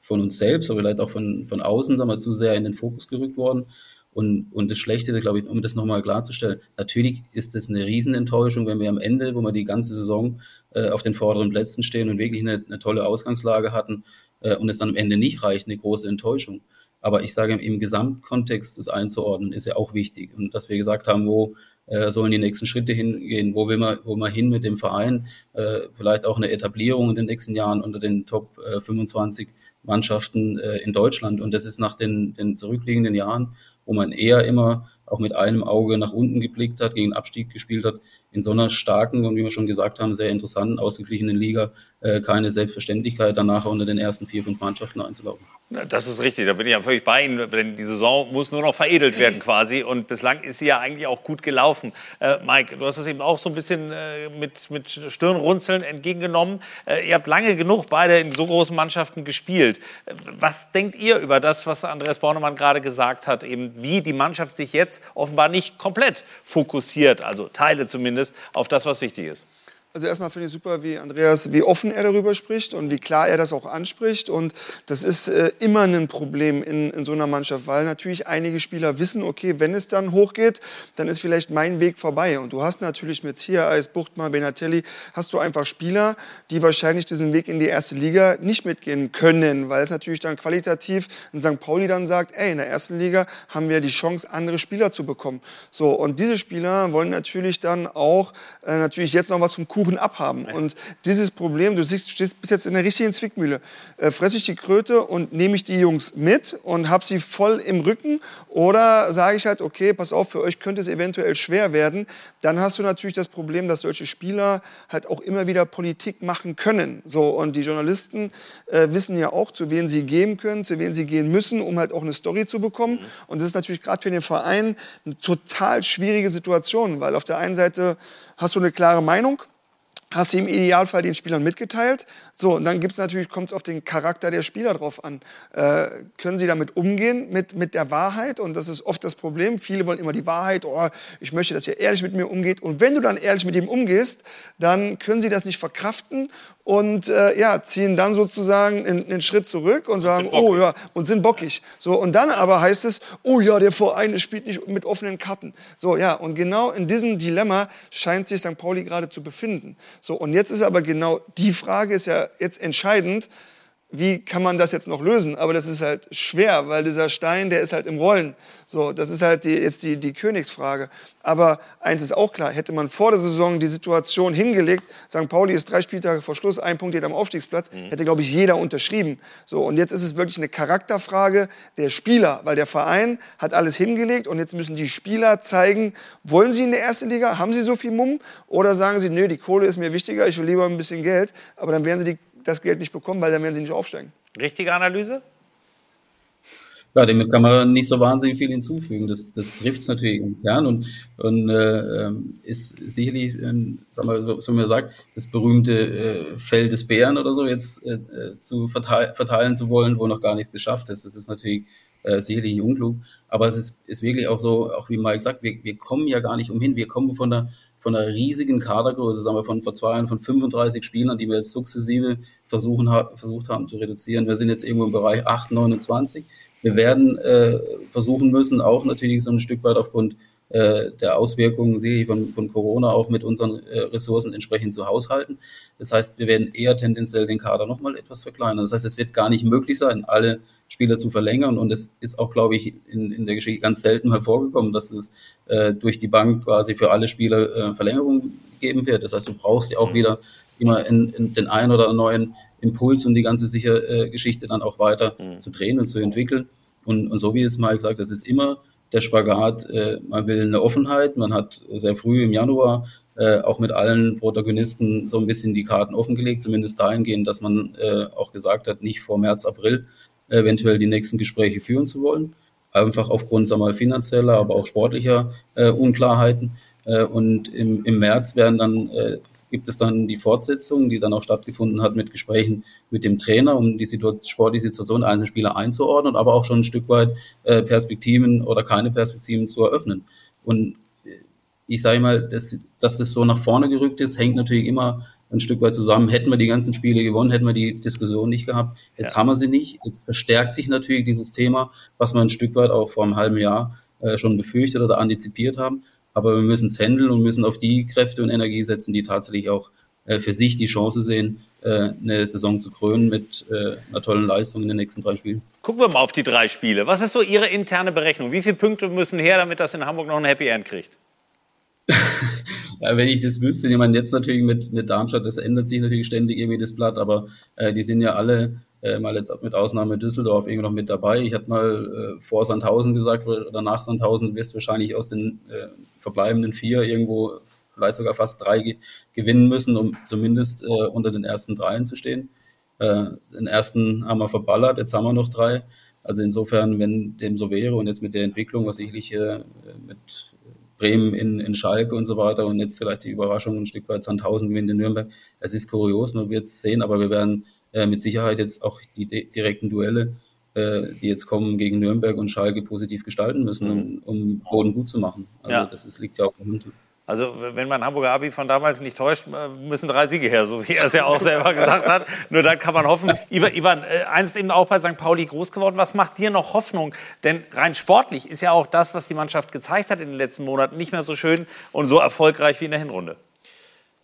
von uns selbst, aber vielleicht auch von, von außen, sagen wir, zu sehr in den Fokus gerückt worden. Und, und das Schlechte, glaube ich, um das nochmal klarzustellen, natürlich ist es eine Riesenenttäuschung, wenn wir am Ende, wo wir die ganze Saison äh, auf den vorderen Plätzen stehen und wirklich eine, eine tolle Ausgangslage hatten äh, und es dann am Ende nicht reicht, eine große Enttäuschung. Aber ich sage, im Gesamtkontext das einzuordnen, ist ja auch wichtig. Und dass wir gesagt haben, wo äh, sollen die nächsten Schritte hingehen, wo will man, wo man hin mit dem Verein, äh, vielleicht auch eine Etablierung in den nächsten Jahren unter den Top äh, 25 Mannschaften äh, in Deutschland. Und das ist nach den, den zurückliegenden Jahren, wo man eher immer auch mit einem Auge nach unten geblickt hat, gegen Abstieg gespielt hat, in so einer starken und wie wir schon gesagt haben, sehr interessanten, ausgeglichenen Liga äh, keine Selbstverständlichkeit, danach unter den ersten vier, fünf Mannschaften einzulaufen. Das ist richtig, da bin ich ja völlig bei Ihnen. Denn die Saison muss nur noch veredelt werden quasi. Und bislang ist sie ja eigentlich auch gut gelaufen. Äh, Mike, du hast es eben auch so ein bisschen äh, mit, mit Stirnrunzeln entgegengenommen. Äh, ihr habt lange genug beide in so großen Mannschaften gespielt. Was denkt ihr über das, was Andreas Bornemann gerade gesagt hat? Eben wie die Mannschaft sich jetzt offenbar nicht komplett fokussiert, also Teile zumindest, auf das, was wichtig ist? Also erstmal finde ich super, wie Andreas, wie offen er darüber spricht und wie klar er das auch anspricht. Und das ist äh, immer ein Problem in, in so einer Mannschaft, weil natürlich einige Spieler wissen, okay, wenn es dann hochgeht, dann ist vielleicht mein Weg vorbei. Und du hast natürlich mit Ziereis, Buchtmann, Benatelli, hast du einfach Spieler, die wahrscheinlich diesen Weg in die erste Liga nicht mitgehen können, weil es natürlich dann qualitativ in St. Pauli dann sagt, ey, in der ersten Liga haben wir die Chance, andere Spieler zu bekommen. So, und diese Spieler wollen natürlich dann auch äh, natürlich jetzt noch was vom Kuchen abhaben. Und dieses Problem, du siehst, stehst bis jetzt in der richtigen Zwickmühle. Äh, fresse ich die Kröte und nehme ich die Jungs mit und habe sie voll im Rücken? Oder sage ich halt, okay, pass auf, für euch könnte es eventuell schwer werden. Dann hast du natürlich das Problem, dass solche Spieler halt auch immer wieder Politik machen können. So, und die Journalisten äh, wissen ja auch, zu wen sie gehen können, zu wen sie gehen müssen, um halt auch eine Story zu bekommen. Und das ist natürlich gerade für den Verein eine total schwierige Situation, weil auf der einen Seite hast du eine klare Meinung, hast du im Idealfall den Spielern mitgeteilt. So, und dann gibt's natürlich, kommt es auf den Charakter der Spieler drauf an. Äh, können sie damit umgehen, mit, mit der Wahrheit? Und das ist oft das Problem. Viele wollen immer die Wahrheit, oh, ich möchte, dass ihr ehrlich mit mir umgeht. Und wenn du dann ehrlich mit ihm umgehst, dann können sie das nicht verkraften und äh, ja, ziehen dann sozusagen einen, Schritt zurück und sagen, oh ja, und sind bockig. So, und dann aber heißt es, oh ja, der Verein spielt nicht mit offenen Karten. So, ja, und genau in diesem Dilemma scheint sich St. Pauli gerade zu befinden. So, und jetzt ist aber genau die Frage ist ja jetzt entscheidend, wie kann man das jetzt noch lösen? Aber das ist halt schwer, weil dieser Stein, der ist halt im Rollen. So, das ist halt die, jetzt die, die Königsfrage. Aber eins ist auch klar, hätte man vor der Saison die Situation hingelegt, St. Pauli ist drei Spieltage vor Schluss, ein Punkt geht am Aufstiegsplatz, mhm. hätte, glaube ich, jeder unterschrieben. So, und jetzt ist es wirklich eine Charakterfrage der Spieler, weil der Verein hat alles hingelegt und jetzt müssen die Spieler zeigen, wollen sie in der ersten Liga, haben sie so viel Mumm oder sagen sie, nö, die Kohle ist mir wichtiger, ich will lieber ein bisschen Geld, aber dann werden sie die, das Geld nicht bekommen, weil dann werden sie nicht aufsteigen. Richtige Analyse? Ja, dem kann man nicht so wahnsinnig viel hinzufügen. Das, das trifft es natürlich im Kern und, und äh, ähm, ist sicherlich, äh, sag mal, so, so wie man sagt, das berühmte äh, Fell des Bären oder so jetzt äh, zu verteil, verteilen zu wollen, wo noch gar nichts geschafft ist. Das ist natürlich äh, sicherlich unklug. Aber es ist, ist wirklich auch so, auch wie Mike sagt, wir, wir kommen ja gar nicht umhin. Wir kommen von der von einer riesigen Kadergröße, sagen wir von vor zwei Jahren, von 35 Spielern, die wir jetzt sukzessive versuchen, versucht haben zu reduzieren. Wir sind jetzt irgendwo im Bereich 8, 29. Wir werden äh, versuchen müssen, auch natürlich so ein Stück weit aufgrund äh, der Auswirkungen sehe ich von, von Corona auch mit unseren äh, Ressourcen entsprechend zu haushalten. Das heißt, wir werden eher tendenziell den Kader nochmal etwas verkleinern. Das heißt, es wird gar nicht möglich sein, alle Spieler zu verlängern. Und es ist auch, glaube ich, in, in der Geschichte ganz selten hervorgekommen, dass es äh, durch die Bank quasi für alle Spieler äh, Verlängerungen geben wird. Das heißt, du brauchst ja auch wieder immer in, in den einen oder neuen Impuls und die ganze sicher äh, Geschichte dann auch weiter mhm. zu drehen und zu entwickeln. Und, und so wie es mal gesagt, das ist immer der Spagat. Äh, man will eine Offenheit. Man hat sehr früh im Januar äh, auch mit allen Protagonisten so ein bisschen die Karten offengelegt, zumindest dahingehend, dass man äh, auch gesagt hat, nicht vor März, April eventuell die nächsten Gespräche führen zu wollen. Einfach aufgrund sagen wir mal, finanzieller, aber auch sportlicher Unklarheiten. Äh, und im, im März werden dann, äh, gibt es dann die Fortsetzung, die dann auch stattgefunden hat mit Gesprächen mit dem Trainer, um die Situation, sportliche Situation einzelner Spieler einzuordnen, aber auch schon ein Stück weit äh, Perspektiven oder keine Perspektiven zu eröffnen. Und ich sage mal, dass, dass das so nach vorne gerückt ist, hängt natürlich immer ein Stück weit zusammen. Hätten wir die ganzen Spiele gewonnen, hätten wir die Diskussion nicht gehabt. Jetzt ja. haben wir sie nicht. Jetzt verstärkt sich natürlich dieses Thema, was wir ein Stück weit auch vor einem halben Jahr äh, schon befürchtet oder antizipiert haben. Aber wir müssen es handeln und müssen auf die Kräfte und Energie setzen, die tatsächlich auch äh, für sich die Chance sehen, äh, eine Saison zu krönen mit äh, einer tollen Leistung in den nächsten drei Spielen. Gucken wir mal auf die drei Spiele. Was ist so Ihre interne Berechnung? Wie viele Punkte müssen her, damit das in Hamburg noch ein Happy End kriegt? ja, wenn ich das wüsste, ich meine, jetzt natürlich mit, mit Darmstadt, das ändert sich natürlich ständig irgendwie das Blatt, aber äh, die sind ja alle äh, mal jetzt mit Ausnahme Düsseldorf irgendwie noch mit dabei. Ich hatte mal äh, vor Sandhausen gesagt oder nach Sandhausen wirst du wahrscheinlich aus den äh, verbleibenden vier irgendwo vielleicht sogar fast drei ge gewinnen müssen, um zumindest äh, unter den ersten dreien zu stehen. Äh, den ersten haben wir verballert, jetzt haben wir noch drei. Also insofern, wenn dem so wäre und jetzt mit der Entwicklung, was sicherlich äh, mit Bremen in, in Schalke und so weiter und jetzt vielleicht die Überraschung ein Stück weit Sandhausen gewinnt in Nürnberg. Es ist kurios, man wird es sehen, aber wir werden äh, mit Sicherheit jetzt auch die direkten Duelle, äh, die jetzt kommen gegen Nürnberg und Schalke positiv gestalten müssen, um, um Boden gut zu machen. Also Ja. das ist, liegt ja auch im Hintergrund. Also wenn man Hamburger Abi von damals nicht täuscht, äh, müssen drei Siege her, so wie er es ja auch selber gesagt hat. Nur dann kann man hoffen. Ivan, Ivan äh, einst eben auch bei St. Pauli groß geworden. Was macht dir noch Hoffnung? Denn rein sportlich ist ja auch das, was die Mannschaft gezeigt hat in den letzten Monaten, nicht mehr so schön und so erfolgreich wie in der Hinrunde.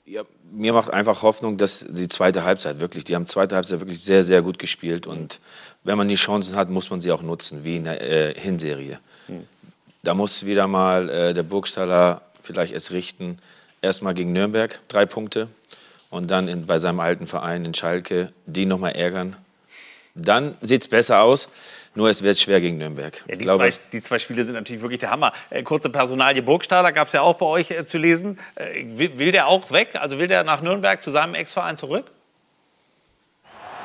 Ja, mir macht einfach Hoffnung, dass die zweite Halbzeit wirklich, die haben zweite Halbzeit wirklich sehr, sehr gut gespielt und wenn man die Chancen hat, muss man sie auch nutzen, wie in der äh, Hinserie. Da muss wieder mal äh, der Burgstaller vielleicht es richten, erstmal gegen Nürnberg drei Punkte und dann in, bei seinem alten Verein in Schalke die nochmal ärgern. Dann sieht es besser aus, nur es wird schwer gegen Nürnberg. Ja, Ich die, glaube, zwei, die zwei Spiele sind natürlich wirklich der Hammer. Äh, kurze Personalie Burgstaller gab es ja auch bei euch äh, zu lesen. Äh, will, will der auch weg? Also will der nach Nürnberg zu seinem Ex-Verein zurück?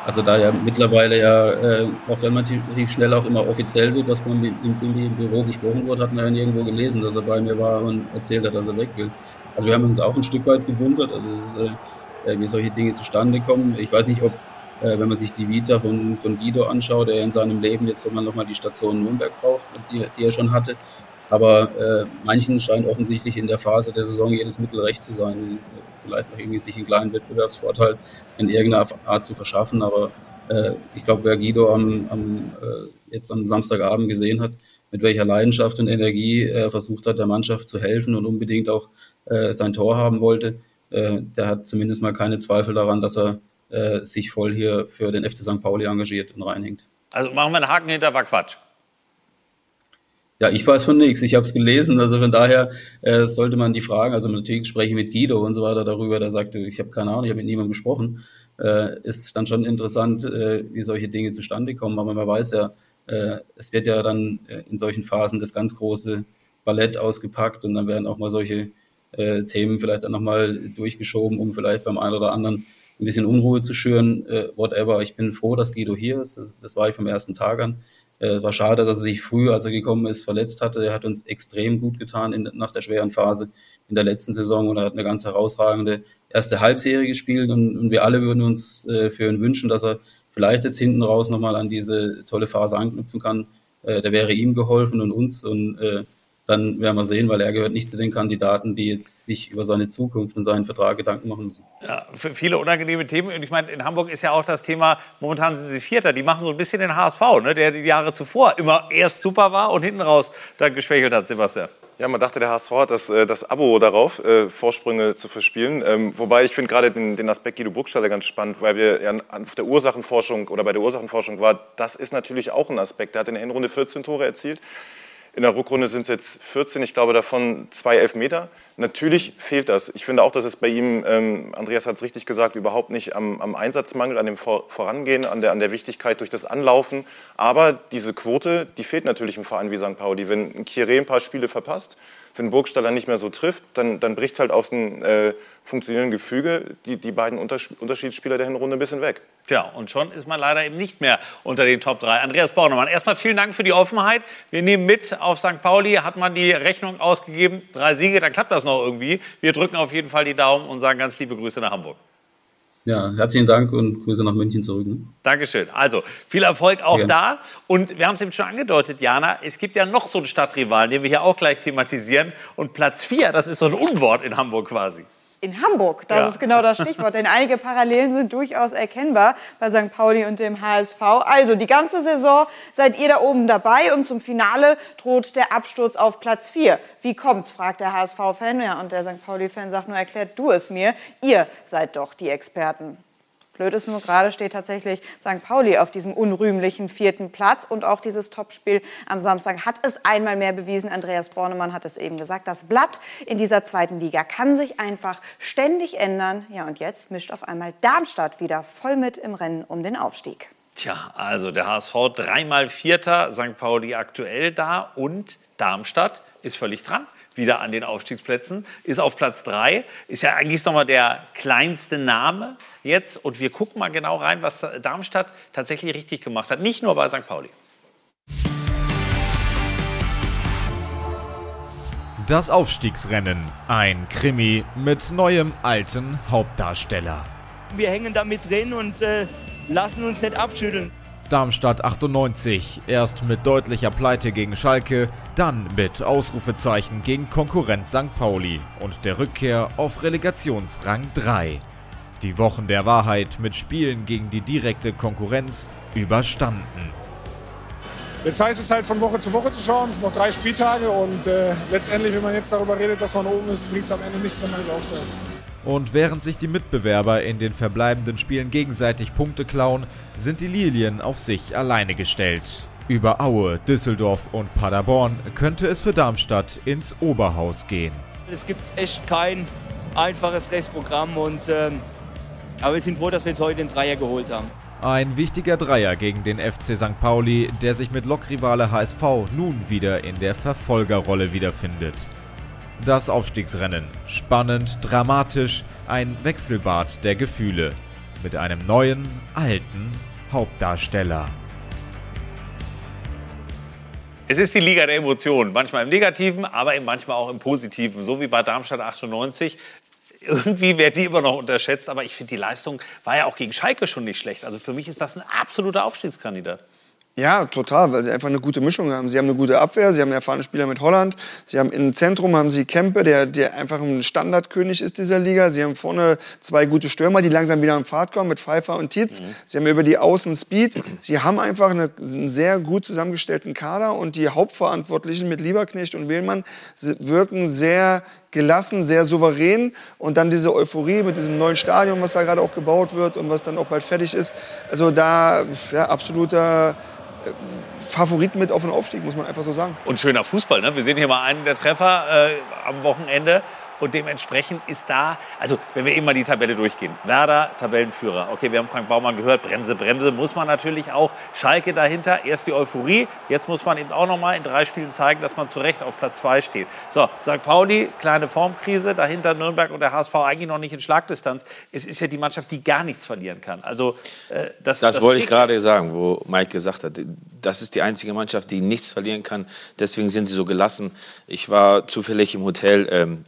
Also da ja mittlerweile ja äh, auch relativ schnell auch immer offiziell wird, was beim im, im, im Büro besprochen wurde, hat man ja nirgendwo gelesen, dass er bei mir war und erzählt hat, dass er weg will. Also wir haben uns auch ein Stück weit gewundert, also es ist, äh, wie solche Dinge zustande kommen. Ich weiß nicht, ob, äh, wenn man sich die Vita von, von Guido anschaut, der in seinem Leben jetzt sogar nochmal die Station Nürnberg braucht, die, die er schon hatte. Aber äh, manchen scheint offensichtlich in der Phase der Saison jedes Mittel recht zu sein, vielleicht noch irgendwie sich einen kleinen Wettbewerbsvorteil in irgendeiner Art zu verschaffen. Aber äh, ich glaube, wer Guido am, am, äh, jetzt am Samstagabend gesehen hat, mit welcher Leidenschaft und Energie er versucht hat, der Mannschaft zu helfen und unbedingt auch äh, sein Tor haben wollte, äh, der hat zumindest mal keine Zweifel daran, dass er äh, sich voll hier für den FC St. Pauli engagiert und reinhängt. Also machen wir einen Haken hinter, war Quatsch. Ja, ich weiß von nichts. Ich habe es gelesen. Also von daher äh, sollte man die fragen. Also natürlich spreche ich mit Guido und so weiter darüber. Der sagte, ich habe keine Ahnung, ich habe mit niemandem gesprochen. Äh, ist dann schon interessant, äh, wie solche Dinge zustande kommen. Aber man weiß ja, äh, es wird ja dann äh, in solchen Phasen das ganz große Ballett ausgepackt und dann werden auch mal solche äh, Themen vielleicht dann nochmal durchgeschoben, um vielleicht beim einen oder anderen ein bisschen Unruhe zu schüren. Äh, whatever. Ich bin froh, dass Guido hier ist. Das, das war ich vom ersten Tag an. Äh, Es war schade, dass er sich früh, als er gekommen ist, verletzt hatte. Er hat uns extrem gut getan in, nach der schweren Phase in der letzten Saison und er hat eine ganz herausragende erste Halbserie gespielt und, und wir alle würden uns äh, für ihn wünschen, dass er vielleicht jetzt hinten raus nochmal an diese tolle Phase anknüpfen kann. Äh, da wäre ihm geholfen und uns und äh, dann werden wir sehen, weil er gehört nicht zu den Kandidaten, die jetzt sich über seine Zukunft und seinen Vertrag Gedanken machen müssen. Ja, für viele unangenehme Themen. Und ich meine, in Hamburg ist ja auch das Thema, momentan sind sie Vierter, die machen so ein bisschen den HSV, ne? der die Jahre zuvor immer erst super war und hinten raus dann geschwächelt hat, Sebastian. Ja, man dachte, der HSV hat das, äh, das Abo darauf, äh, Vorsprünge zu verspielen. Ähm, wobei ich finde gerade den, den Aspekt Guido Burgstaller ganz spannend, weil wir ja auf der Ursachenforschung oder bei der Ursachenforschung war, das ist natürlich auch ein Aspekt. Der hat in der Hinrunde 14 Tore erzielt. In der Rückrunde sind es jetzt 14, ich glaube davon zwei Elfmeter. Natürlich fehlt das. Ich finde auch, dass es bei ihm, ähm, Andreas hat es richtig gesagt, überhaupt nicht am, am Einsatz mangelt, an dem Vor Vorangehen, an der, an der Wichtigkeit durch das Anlaufen. Aber diese Quote, die fehlt natürlich im Verein wie St. Pauli. Wenn ein Kieré ein paar Spiele verpasst, wenn Burgstaller nicht mehr so trifft, dann, dann bricht halt aus dem äh, funktionierenden Gefüge die, die beiden Unters Unterschiedsspieler der Hinrunde ein bisschen weg. Tja, und schon ist man leider eben nicht mehr unter den Top 3. Andreas Bornemann, erstmal vielen Dank für die Offenheit. Wir nehmen mit, auf St. Pauli hat man die Rechnung ausgegeben. Drei Siege, dann klappt das noch irgendwie. Wir drücken auf jeden Fall die Daumen und sagen ganz liebe Grüße nach Hamburg. Ja, herzlichen Dank und Grüße nach München zurück. Ne? Dankeschön. Also, viel Erfolg auch Ja. da. Und wir haben es eben schon angedeutet, Jana, es gibt ja noch so einen Stadtrivalen, den wir hier auch gleich thematisieren. Und Platz 4, das ist so ein Unwort in Hamburg quasi. In Hamburg, das Ja. ist genau das Stichwort, denn einige Parallelen sind durchaus erkennbar bei St. Pauli und dem HSV. Also die ganze Saison seid ihr da oben dabei und zum Finale droht der Absturz auf Platz 4. Wie kommt's, fragt der HSV-Fan. Ja, und der St. Pauli-Fan sagt nur, erklärt du es mir. Ihr seid doch die Experten. Blöd ist nur, gerade steht tatsächlich St. Pauli auf diesem unrühmlichen vierten Platz. Und auch dieses Topspiel am Samstag hat es einmal mehr bewiesen. Andreas Bornemann hat es eben gesagt. Das Blatt in dieser zweiten Liga kann sich einfach ständig ändern. Ja, und jetzt mischt auf einmal Darmstadt wieder voll mit im Rennen um den Aufstieg. Tja, also der HSV dreimal Vierter, St. Pauli aktuell da und Darmstadt ist völlig dran. Wieder an den Aufstiegsplätzen, ist auf Platz 3, ist ja eigentlich nochmal der kleinste Name jetzt. Und wir gucken mal genau rein, was Darmstadt tatsächlich richtig gemacht hat. Nicht nur bei St. Pauli. Das Aufstiegsrennen. Ein Krimi mit neuem alten Hauptdarsteller. Wir hängen da mit drin und äh, lassen uns nicht abschütteln. Darmstadt 98, erst mit deutlicher Pleite gegen Schalke, dann mit Ausrufezeichen gegen Konkurrent St. Pauli und der Rückkehr auf Relegationsrang 3. Die Wochen der Wahrheit mit Spielen gegen die direkte Konkurrenz überstanden. Jetzt heißt es halt von Woche zu Woche zu schauen. Es sind noch drei Spieltage und äh, letztendlich, wenn man jetzt darüber redet, dass man oben ist, bringt es am Ende nichts, wenn man nicht aufsteigt. Und während sich die Mitbewerber in den verbleibenden Spielen gegenseitig Punkte klauen, sind die Lilien auf sich alleine gestellt. Über Aue, Düsseldorf und Paderborn könnte es für Darmstadt ins Oberhaus gehen. Es gibt echt kein einfaches Restprogramm und ähm, aber wir sind froh, dass wir jetzt heute den Dreier geholt haben. Ein wichtiger Dreier gegen den FC St. Pauli, der sich mit Lokrivale HSV nun wieder in der Verfolgerrolle wiederfindet. Das Aufstiegsrennen. Spannend, dramatisch, ein Wechselbad der Gefühle. Mit einem neuen, alten Hauptdarsteller. Es ist die Liga der Emotionen, manchmal im Negativen, aber manchmal auch im Positiven, so wie bei Darmstadt 98. Irgendwie werden die immer noch unterschätzt, aber ich finde, die Leistung war ja auch gegen Schalke schon nicht schlecht. Also für mich ist das ein absoluter Aufstiegskandidat. Ja, total, weil sie einfach eine gute Mischung haben. Sie haben eine gute Abwehr, sie haben einen erfahrenen Spieler mit Holland, sie haben im Zentrum haben sie Kempe, der, der einfach ein Standardkönig ist dieser Liga. Sie haben vorne zwei gute Stürmer, die langsam wieder in Fahrt kommen mit Pfeiffer und Tietz. Mhm. Sie haben über die Außen Speed. Sie haben einfach eine, einen sehr gut zusammengestellten Kader und die Hauptverantwortlichen mit Lieberknecht und Wählmann wirken sehr gelassen, sehr souverän und dann diese Euphorie mit diesem neuen Stadion, was da gerade auch gebaut wird und was dann auch bald fertig ist. Also da ja, absoluter Favorit mit auf den Aufstieg, muss man einfach so sagen. Und schöner Fußball, ne? Wir sehen hier mal einen der Treffer äh, am Wochenende. Und dementsprechend ist da, also wenn wir eben mal die Tabelle durchgehen. Werder, Tabellenführer. Okay, wir haben Frank Baumann gehört, Bremse, Bremse muss man natürlich auch. Schalke dahinter, erst die Euphorie. Jetzt muss man eben auch noch mal in drei Spielen zeigen, dass man zu Recht auf Platz zwei steht. So, St. Pauli, kleine Formkrise, dahinter Nürnberg und der HSV eigentlich noch nicht in Schlagdistanz. Es ist ja die Mannschaft, die gar nichts verlieren kann. Also äh, das, das, das wollte ich gerade sagen, wo Mike gesagt hat. Das ist die einzige Mannschaft, die nichts verlieren kann. Deswegen sind sie so gelassen. Ich war zufällig im Hotel ähm,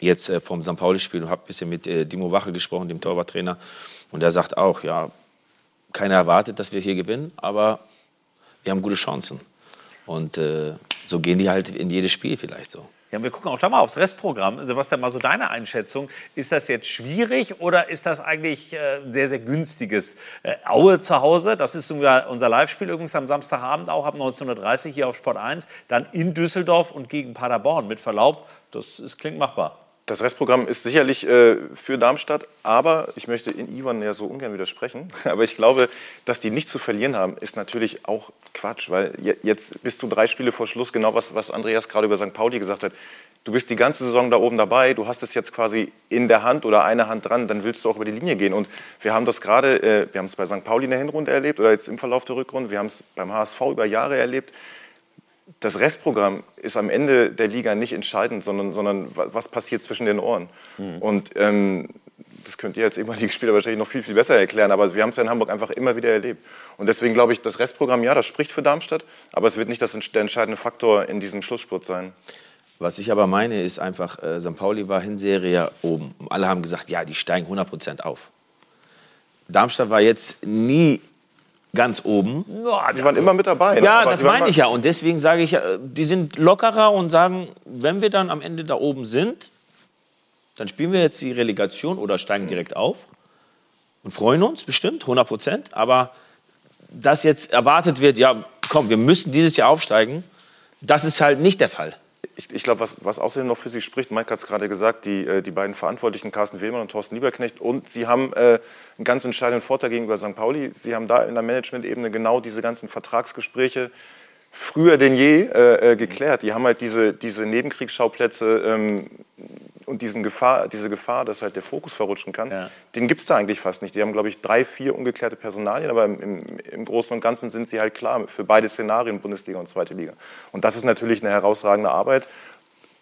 jetzt äh, vom St. Pauli-Spiel und habe ein bisschen mit äh, Dimo Wache gesprochen, dem Torwarttrainer. Und der sagt auch, ja, keiner erwartet, dass wir hier gewinnen, aber wir haben gute Chancen. Und äh, so gehen die halt in jedes Spiel vielleicht so. Ja, wir gucken auch da mal aufs Restprogramm. Sebastian, mal so deine Einschätzung. Ist das jetzt schwierig oder ist das eigentlich äh, sehr, sehr günstiges? Äh, Aue zu Hause, das ist unser Live-Spiel übrigens am Samstagabend auch ab 19.30 Uhr hier auf Sport 1. Dann in Düsseldorf und gegen Paderborn. Mit Verlaub, das ist, klingt machbar. Das Restprogramm ist sicherlich äh, für Darmstadt, aber ich möchte in Ivan ja so ungern widersprechen. Aber ich glaube, dass die nicht zu verlieren haben, ist natürlich auch Quatsch, weil jetzt bist du drei Spiele vor Schluss, genau was, was Andreas gerade über St. Pauli gesagt hat. Du bist die ganze Saison da oben dabei, du hast es jetzt quasi in der Hand oder eine Hand dran, dann willst du auch über die Linie gehen. Und wir haben das gerade, äh, wir haben es bei St. Pauli in der Hinrunde erlebt oder jetzt im Verlauf der Rückrunde, wir haben es beim HSV über Jahre erlebt das Restprogramm ist am Ende der Liga nicht entscheidend, sondern, sondern was passiert zwischen den Ohren. Mhm. Und ähm, das könnt ihr als ehemalige Spieler wahrscheinlich noch viel, viel besser erklären, aber wir haben es ja in Hamburg einfach immer wieder erlebt. Und deswegen glaube ich, das Restprogramm, ja, das spricht für Darmstadt, aber es wird nicht das, der entscheidende Faktor in diesem Schlussspurt sein. Was ich aber meine, ist einfach, äh, St. Pauli war Hinserie oben. Alle haben gesagt, ja, die steigen 100 Prozent auf. Darmstadt war jetzt nie ganz oben. die waren immer mit dabei. Ja, ne? das meine ich ja. Und deswegen sage ich, die sind lockerer und sagen, wenn wir dann am Ende da oben sind, dann spielen wir jetzt die Relegation oder steigen direkt auf und freuen uns bestimmt, 100 Prozent. Aber dass jetzt erwartet wird, ja, komm, wir müssen dieses Jahr aufsteigen, das ist halt nicht der Fall ich, ich glaube, was, was außerdem noch für Sie spricht, Mike hat es gerade gesagt, die, äh, die beiden Verantwortlichen, Carsten Wehlmann und Thorsten Lieberknecht, und Sie haben äh, einen ganz entscheidenden Vorteil gegenüber St. Pauli. Sie haben da in der Management-Ebene genau diese ganzen Vertragsgespräche früher denn je äh, äh, geklärt. Die haben halt diese, diese Nebenkriegsschauplätze ähm, und diesen Gefahr, diese Gefahr, dass halt der Fokus verrutschen kann, ja. den gibt es da eigentlich fast nicht. Die haben, glaube ich, drei, vier ungeklärte Personalien, aber im, im, Großen und Ganzen sind sie halt klar für beide Szenarien, Bundesliga und Zweite Liga. Und das ist natürlich eine herausragende Arbeit.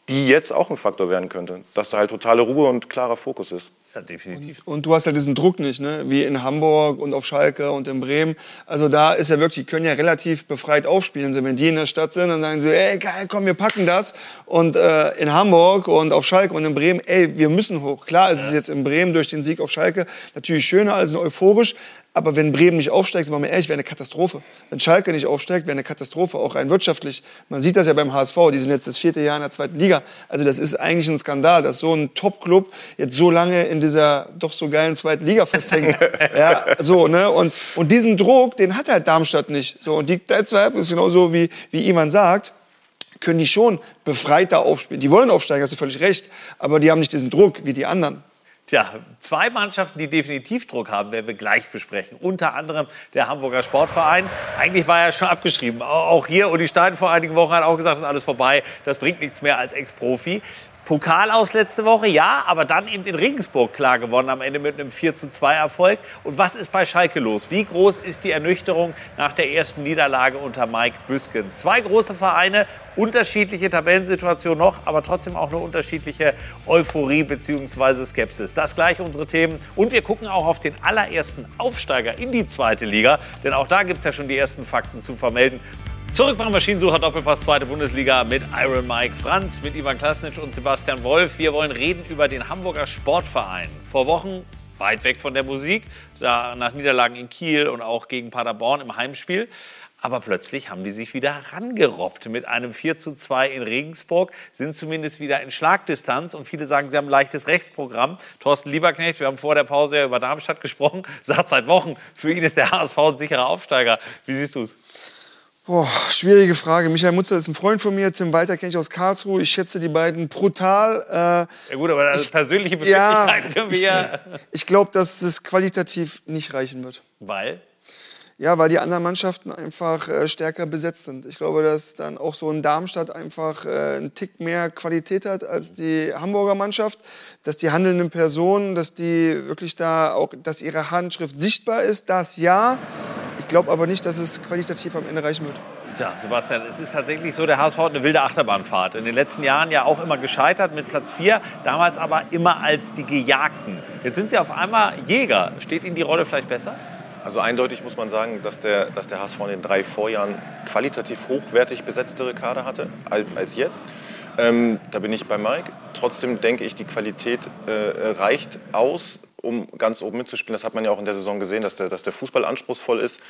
die jetzt auch ein Faktor werden könnte. Dass da halt totale Ruhe und klarer Fokus ist. Ja, definitiv. Und du hast ja diesen Druck nicht, ne? wie in Hamburg und auf Schalke und in Bremen. Also da ist ja wirklich, die können ja relativ befreit aufspielen. Also wenn die in der Stadt sind, dann sagen sie, ey, geil, komm, wir packen das. Und äh, in Hamburg und auf Schalke und in Bremen, ey, wir müssen hoch. Klar ist es jetzt in Bremen durch den Sieg auf Schalke natürlich schöner als euphorisch. Aber wenn Bremen nicht aufsteigt, sind wir mal ehrlich, wäre eine Katastrophe. Wenn Schalke nicht aufsteigt, wäre eine Katastrophe, auch rein wirtschaftlich. Man sieht das ja beim HSV, die sind jetzt das vierte Jahr in der zweiten Liga. Also das ist eigentlich ein Skandal, dass so ein Top-Club jetzt so lange in dieser doch so geilen zweiten Liga festhängt. ja, so, ne? Und, und diesen Druck, den hat halt Darmstadt nicht. So, und die, deshalb ist genauso wie, wie Iman sagt, können die schon befreiter aufspielen. Die wollen aufsteigen, hast du völlig recht. Aber die haben nicht diesen Druck wie die anderen. Tja, zwei Mannschaften, die definitiv Druck haben, werden wir gleich besprechen. Unter anderem der Hamburger Sportverein. Eigentlich war er schon abgeschrieben. Auch hier, Uli Stein vor einigen Wochen hat auch gesagt, das ist alles vorbei. Das bringt nichts mehr als Ex-Profi. Pokal aus letzte Woche, ja, aber dann eben in Regensburg klar gewonnen, am Ende mit einem 4 zu 2 Erfolg. Und was ist bei Schalke los? Wie groß ist die Ernüchterung nach der ersten Niederlage unter Mike Büskens? Zwei große Vereine, unterschiedliche Tabellensituationen noch, aber trotzdem auch eine unterschiedliche Euphorie bzw. Skepsis. Das gleich unsere Themen. Und wir gucken auch auf den allerersten Aufsteiger in die zweite Liga, denn auch da gibt es ja schon die ersten Fakten zu vermelden. Zurück beim Maschinensucher Doppelpass zweite Bundesliga mit Iron Mike Franz, mit Ivan Klasnitsch und Sebastian Wolf. Wir wollen reden über den Hamburger Sportverein. Vor Wochen weit weg von der Musik, da nach Niederlagen in Kiel und auch gegen Paderborn im Heimspiel. Aber plötzlich haben die sich wieder herangerobbt mit einem 4 zu 2 in Regensburg, sind zumindest wieder in Schlagdistanz und viele sagen, sie haben ein leichtes Rechtsprogramm. Thorsten Lieberknecht, wir haben vor der Pause ja über Darmstadt gesprochen, sagt seit Wochen, für ihn ist der HSV ein sicherer Aufsteiger. Wie siehst du es? Boah, schwierige Frage. Michael Mutzer ist ein Freund von mir, Tim Walter kenne ich aus Karlsruhe. Ich schätze die beiden brutal. Äh, ja gut, aber also persönliche Befindlichkeiten ja, können wir ich, ja... Ich glaube, dass es qualitativ nicht reichen wird. Weil? Ja, weil die anderen Mannschaften einfach äh, stärker besetzt sind. Ich glaube, dass dann auch so ein Darmstadt einfach äh, einen Tick mehr Qualität hat als die Hamburger Mannschaft. Dass die handelnden Personen, dass die wirklich da auch, dass ihre Handschrift sichtbar ist, das ja. Ich glaube aber nicht, dass es qualitativ am Ende reichen wird. Tja, Sebastian, es ist tatsächlich so, der HSV hat eine wilde Achterbahnfahrt. In den letzten Jahren ja auch immer gescheitert mit Platz 4, damals aber immer als die Gejagten. Jetzt sind sie auf einmal Jäger. Steht Ihnen die Rolle vielleicht besser? Also eindeutig muss man sagen, dass der, dass der HSV in den drei Vorjahren qualitativ hochwertig besetztere Kader hatte als, als jetzt. Ähm, da bin ich bei Mike. Trotzdem denke ich, die Qualität äh, reicht aus, um ganz oben mitzuspielen. Das hat man ja auch in der Saison gesehen, dass der, dass der Fußball anspruchsvoll ist.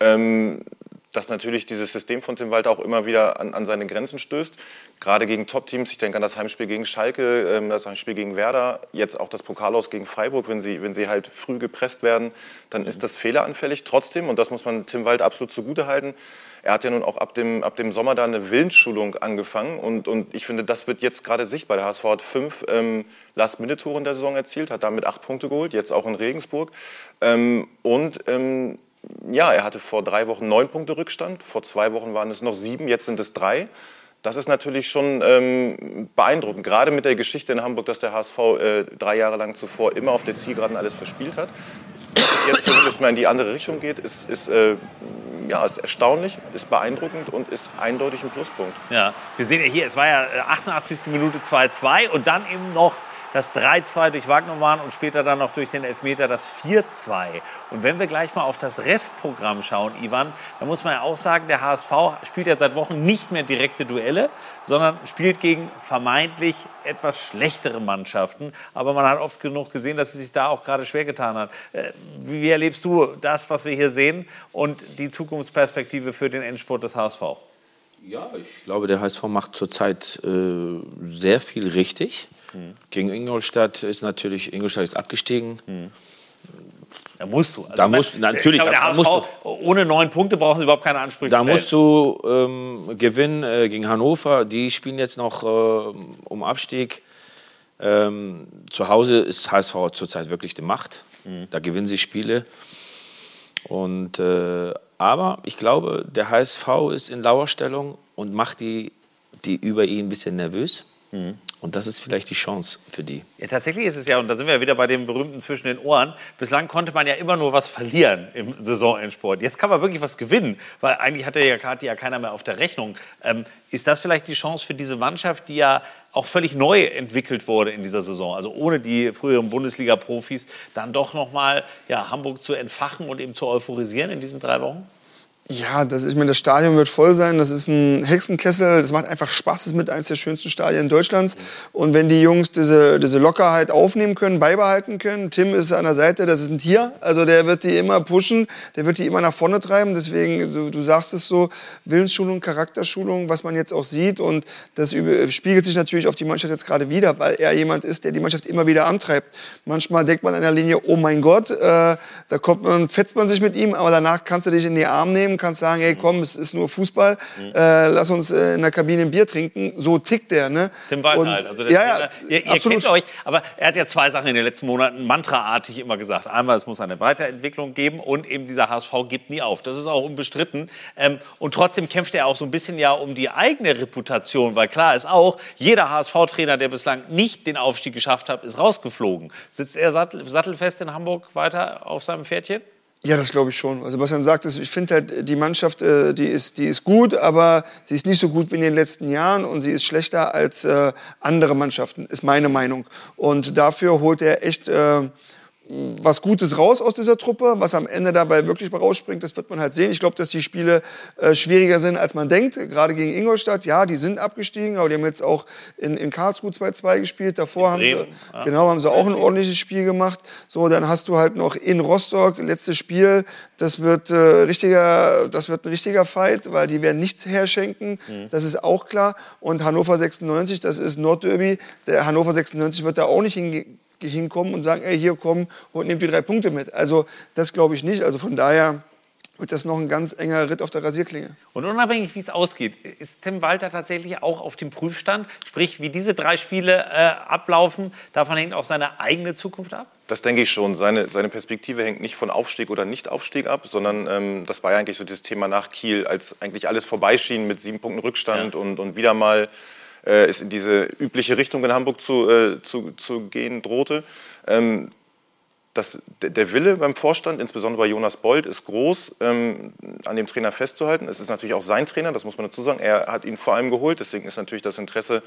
Ähm, dass natürlich dieses System von Tim Walter auch immer wieder an, an seine Grenzen stößt. Gerade gegen Top-Teams. Ich denke an das Heimspiel gegen Schalke, ähm, das Heimspiel gegen Werder, jetzt auch das Pokalaus gegen Freiburg. Wenn sie, wenn sie halt früh gepresst werden, dann ist das fehleranfällig. Trotzdem, und das muss man Tim Walter absolut zugutehalten, er hat ja nun auch ab dem, ab dem Sommer da eine Willensschulung angefangen. Und, und ich finde, das wird jetzt gerade sichtbar. Der HSV hat fünf ähm, Last-Minute-Tore in der Saison erzielt, hat damit acht Punkte geholt, jetzt auch in Regensburg. Ähm, und ähm, ja, er hatte vor drei Wochen neun Punkte Rückstand, vor zwei Wochen waren es noch sieben, jetzt sind es drei. Das ist natürlich schon ähm, beeindruckend, gerade mit der Geschichte in Hamburg, dass der HSV äh, drei Jahre lang zuvor immer auf der Zielgeraden alles verspielt hat. Jetzt zumindest mal in die andere Richtung geht, ist, ist, äh, ja, ist erstaunlich, ist beeindruckend und ist eindeutig ein Pluspunkt. Ja, wir sehen ja hier, es war ja äh, 88. Minute 2-2 und dann eben noch das 3-2 durch Wagnermann und später dann noch durch den Elfmeter das 4-2. Und wenn wir gleich mal auf das Restprogramm schauen, Ivan, dann muss man ja auch sagen, der HSV spielt ja seit Wochen nicht mehr direkte Duelle, sondern spielt gegen vermeintlich etwas schlechtere Mannschaften. Aber man hat oft genug gesehen, dass sie sich da auch gerade schwer getan hat. Äh, wie erlebst du das, was wir hier sehen und die Zukunftsperspektive für den Endspurt des HSV? Ja, ich glaube, der HSV macht zurzeit äh, sehr viel richtig. Mhm. Gegen Ingolstadt ist natürlich, Ingolstadt ist abgestiegen. Mhm. Da musst du. Also da musst, natürlich, ich glaube, der HSV, ohne neun Punkte brauchen sie überhaupt keine Ansprüche Da stellen. musst du ähm, gewinnen äh, gegen Hannover. Die spielen jetzt noch äh, um Abstieg. Ähm, zu Hause ist HSV zurzeit wirklich die Macht. Mhm. Da gewinnen sie Spiele. Und, äh, aber ich glaube, der HSV ist in Lauerstellung und macht die, die über ihn ein bisschen nervös. Mhm. Und das ist vielleicht die Chance für die. Ja, tatsächlich ist es ja, und da sind wir ja wieder bei dem berühmten zwischen den Ohren. Bislang konnte man ja immer nur was verlieren im Saisonendsport. Jetzt kann man wirklich was gewinnen, weil eigentlich hatte ja, hatte ja keiner mehr auf der Rechnung. Ähm, ist das vielleicht die Chance für diese Mannschaft, die ja auch völlig neu entwickelt wurde in dieser Saison. Also ohne die früheren Bundesliga-Profis dann doch nochmal ja, Hamburg zu entfachen und eben zu euphorisieren in diesen drei Wochen? Ja, das, ich meine, das Stadion wird voll sein. Das ist ein Hexenkessel. Das macht einfach Spaß. Das ist mit eines der schönsten Stadien Deutschlands. Und wenn die Jungs diese, diese Lockerheit aufnehmen können, beibehalten können, Tim ist an der Seite, das ist ein Tier. Also der wird die immer pushen, der wird die immer nach vorne treiben. Deswegen, so, du sagst es so, Willensschulung, Charakterschulung, was man jetzt auch sieht. Und das spiegelt sich natürlich auf die Mannschaft jetzt gerade wieder, weil er jemand ist, der die Mannschaft immer wieder antreibt. Manchmal denkt man an der Linie, oh mein Gott, äh, da kommt man, fetzt man sich mit ihm, aber danach kannst du dich in die Arme nehmen kannst sagen, hey komm, es ist nur Fußball, mhm. äh, lass uns äh, in der Kabine ein Bier trinken. So tickt der. Ne? Tim Wald halt. Also ja, ja, ihr, ihr kennt euch, aber er hat ja zwei Sachen in den letzten Monaten mantraartig immer gesagt. Einmal, es muss eine Weiterentwicklung geben und eben dieser HSV gibt nie auf. Das ist auch unbestritten. Ähm, und trotzdem kämpft er auch so ein bisschen ja um die eigene Reputation, weil klar ist auch, jeder HSV-Trainer, der bislang nicht den Aufstieg geschafft hat, ist rausgeflogen. Sitzt er sattelfest in Hamburg weiter auf seinem Pferdchen? Ja, das glaube ich schon. Also Sebastian sagt es, ich finde halt, die Mannschaft, äh, die, ist, die ist gut, aber sie ist nicht so gut wie in den letzten Jahren und sie ist schlechter als äh, andere Mannschaften, ist meine Meinung. Und dafür holt er echt äh, was Gutes raus aus dieser Truppe. Was am Ende dabei wirklich rausspringt, das wird man halt sehen. Ich glaube, dass die Spiele äh, schwieriger sind, als man denkt. Gerade gegen Ingolstadt, ja, die sind abgestiegen, aber die haben jetzt auch in, in Karlsruhe 2-2 gespielt. Davor haben sie, ja. genau, haben sie auch ein ordentliches Spiel gemacht. So, dann hast du halt noch in Rostock, letztes Spiel. Das wird, äh, richtiger, das wird ein richtiger Fight, weil die werden nichts herschenken. Mhm. Das ist auch klar. Und Hannover 96, das ist Nordderby. Der Hannover 96 wird da auch nicht hingehen hinkommen und sagen, ey, hier komm und nehmt die drei Punkte mit. Also das glaube ich nicht. Also von daher wird das noch ein ganz enger Ritt auf der Rasierklinge. Und unabhängig, wie es ausgeht, ist Tim Walter tatsächlich auch auf dem Prüfstand? Sprich, wie diese drei Spiele äh, ablaufen, davon hängt auch seine eigene Zukunft ab? Das denke ich schon. Seine, seine Perspektive hängt nicht von Aufstieg oder Nicht-Aufstieg ab, sondern ähm, das war ja eigentlich so das Thema nach Kiel, als eigentlich alles vorbeischien mit sieben Punkten Rückstand ja. und, und wieder mal äh, es in diese übliche Richtung in Hamburg zu, äh, zu, zu gehen drohte. Ähm, das, der Wille beim Vorstand, insbesondere bei Jonas Bold, ist groß, ähm, an dem Trainer festzuhalten. Es ist natürlich auch sein Trainer, das muss man dazu sagen. Er hat ihn vor allem geholt, deswegen ist natürlich das Interesse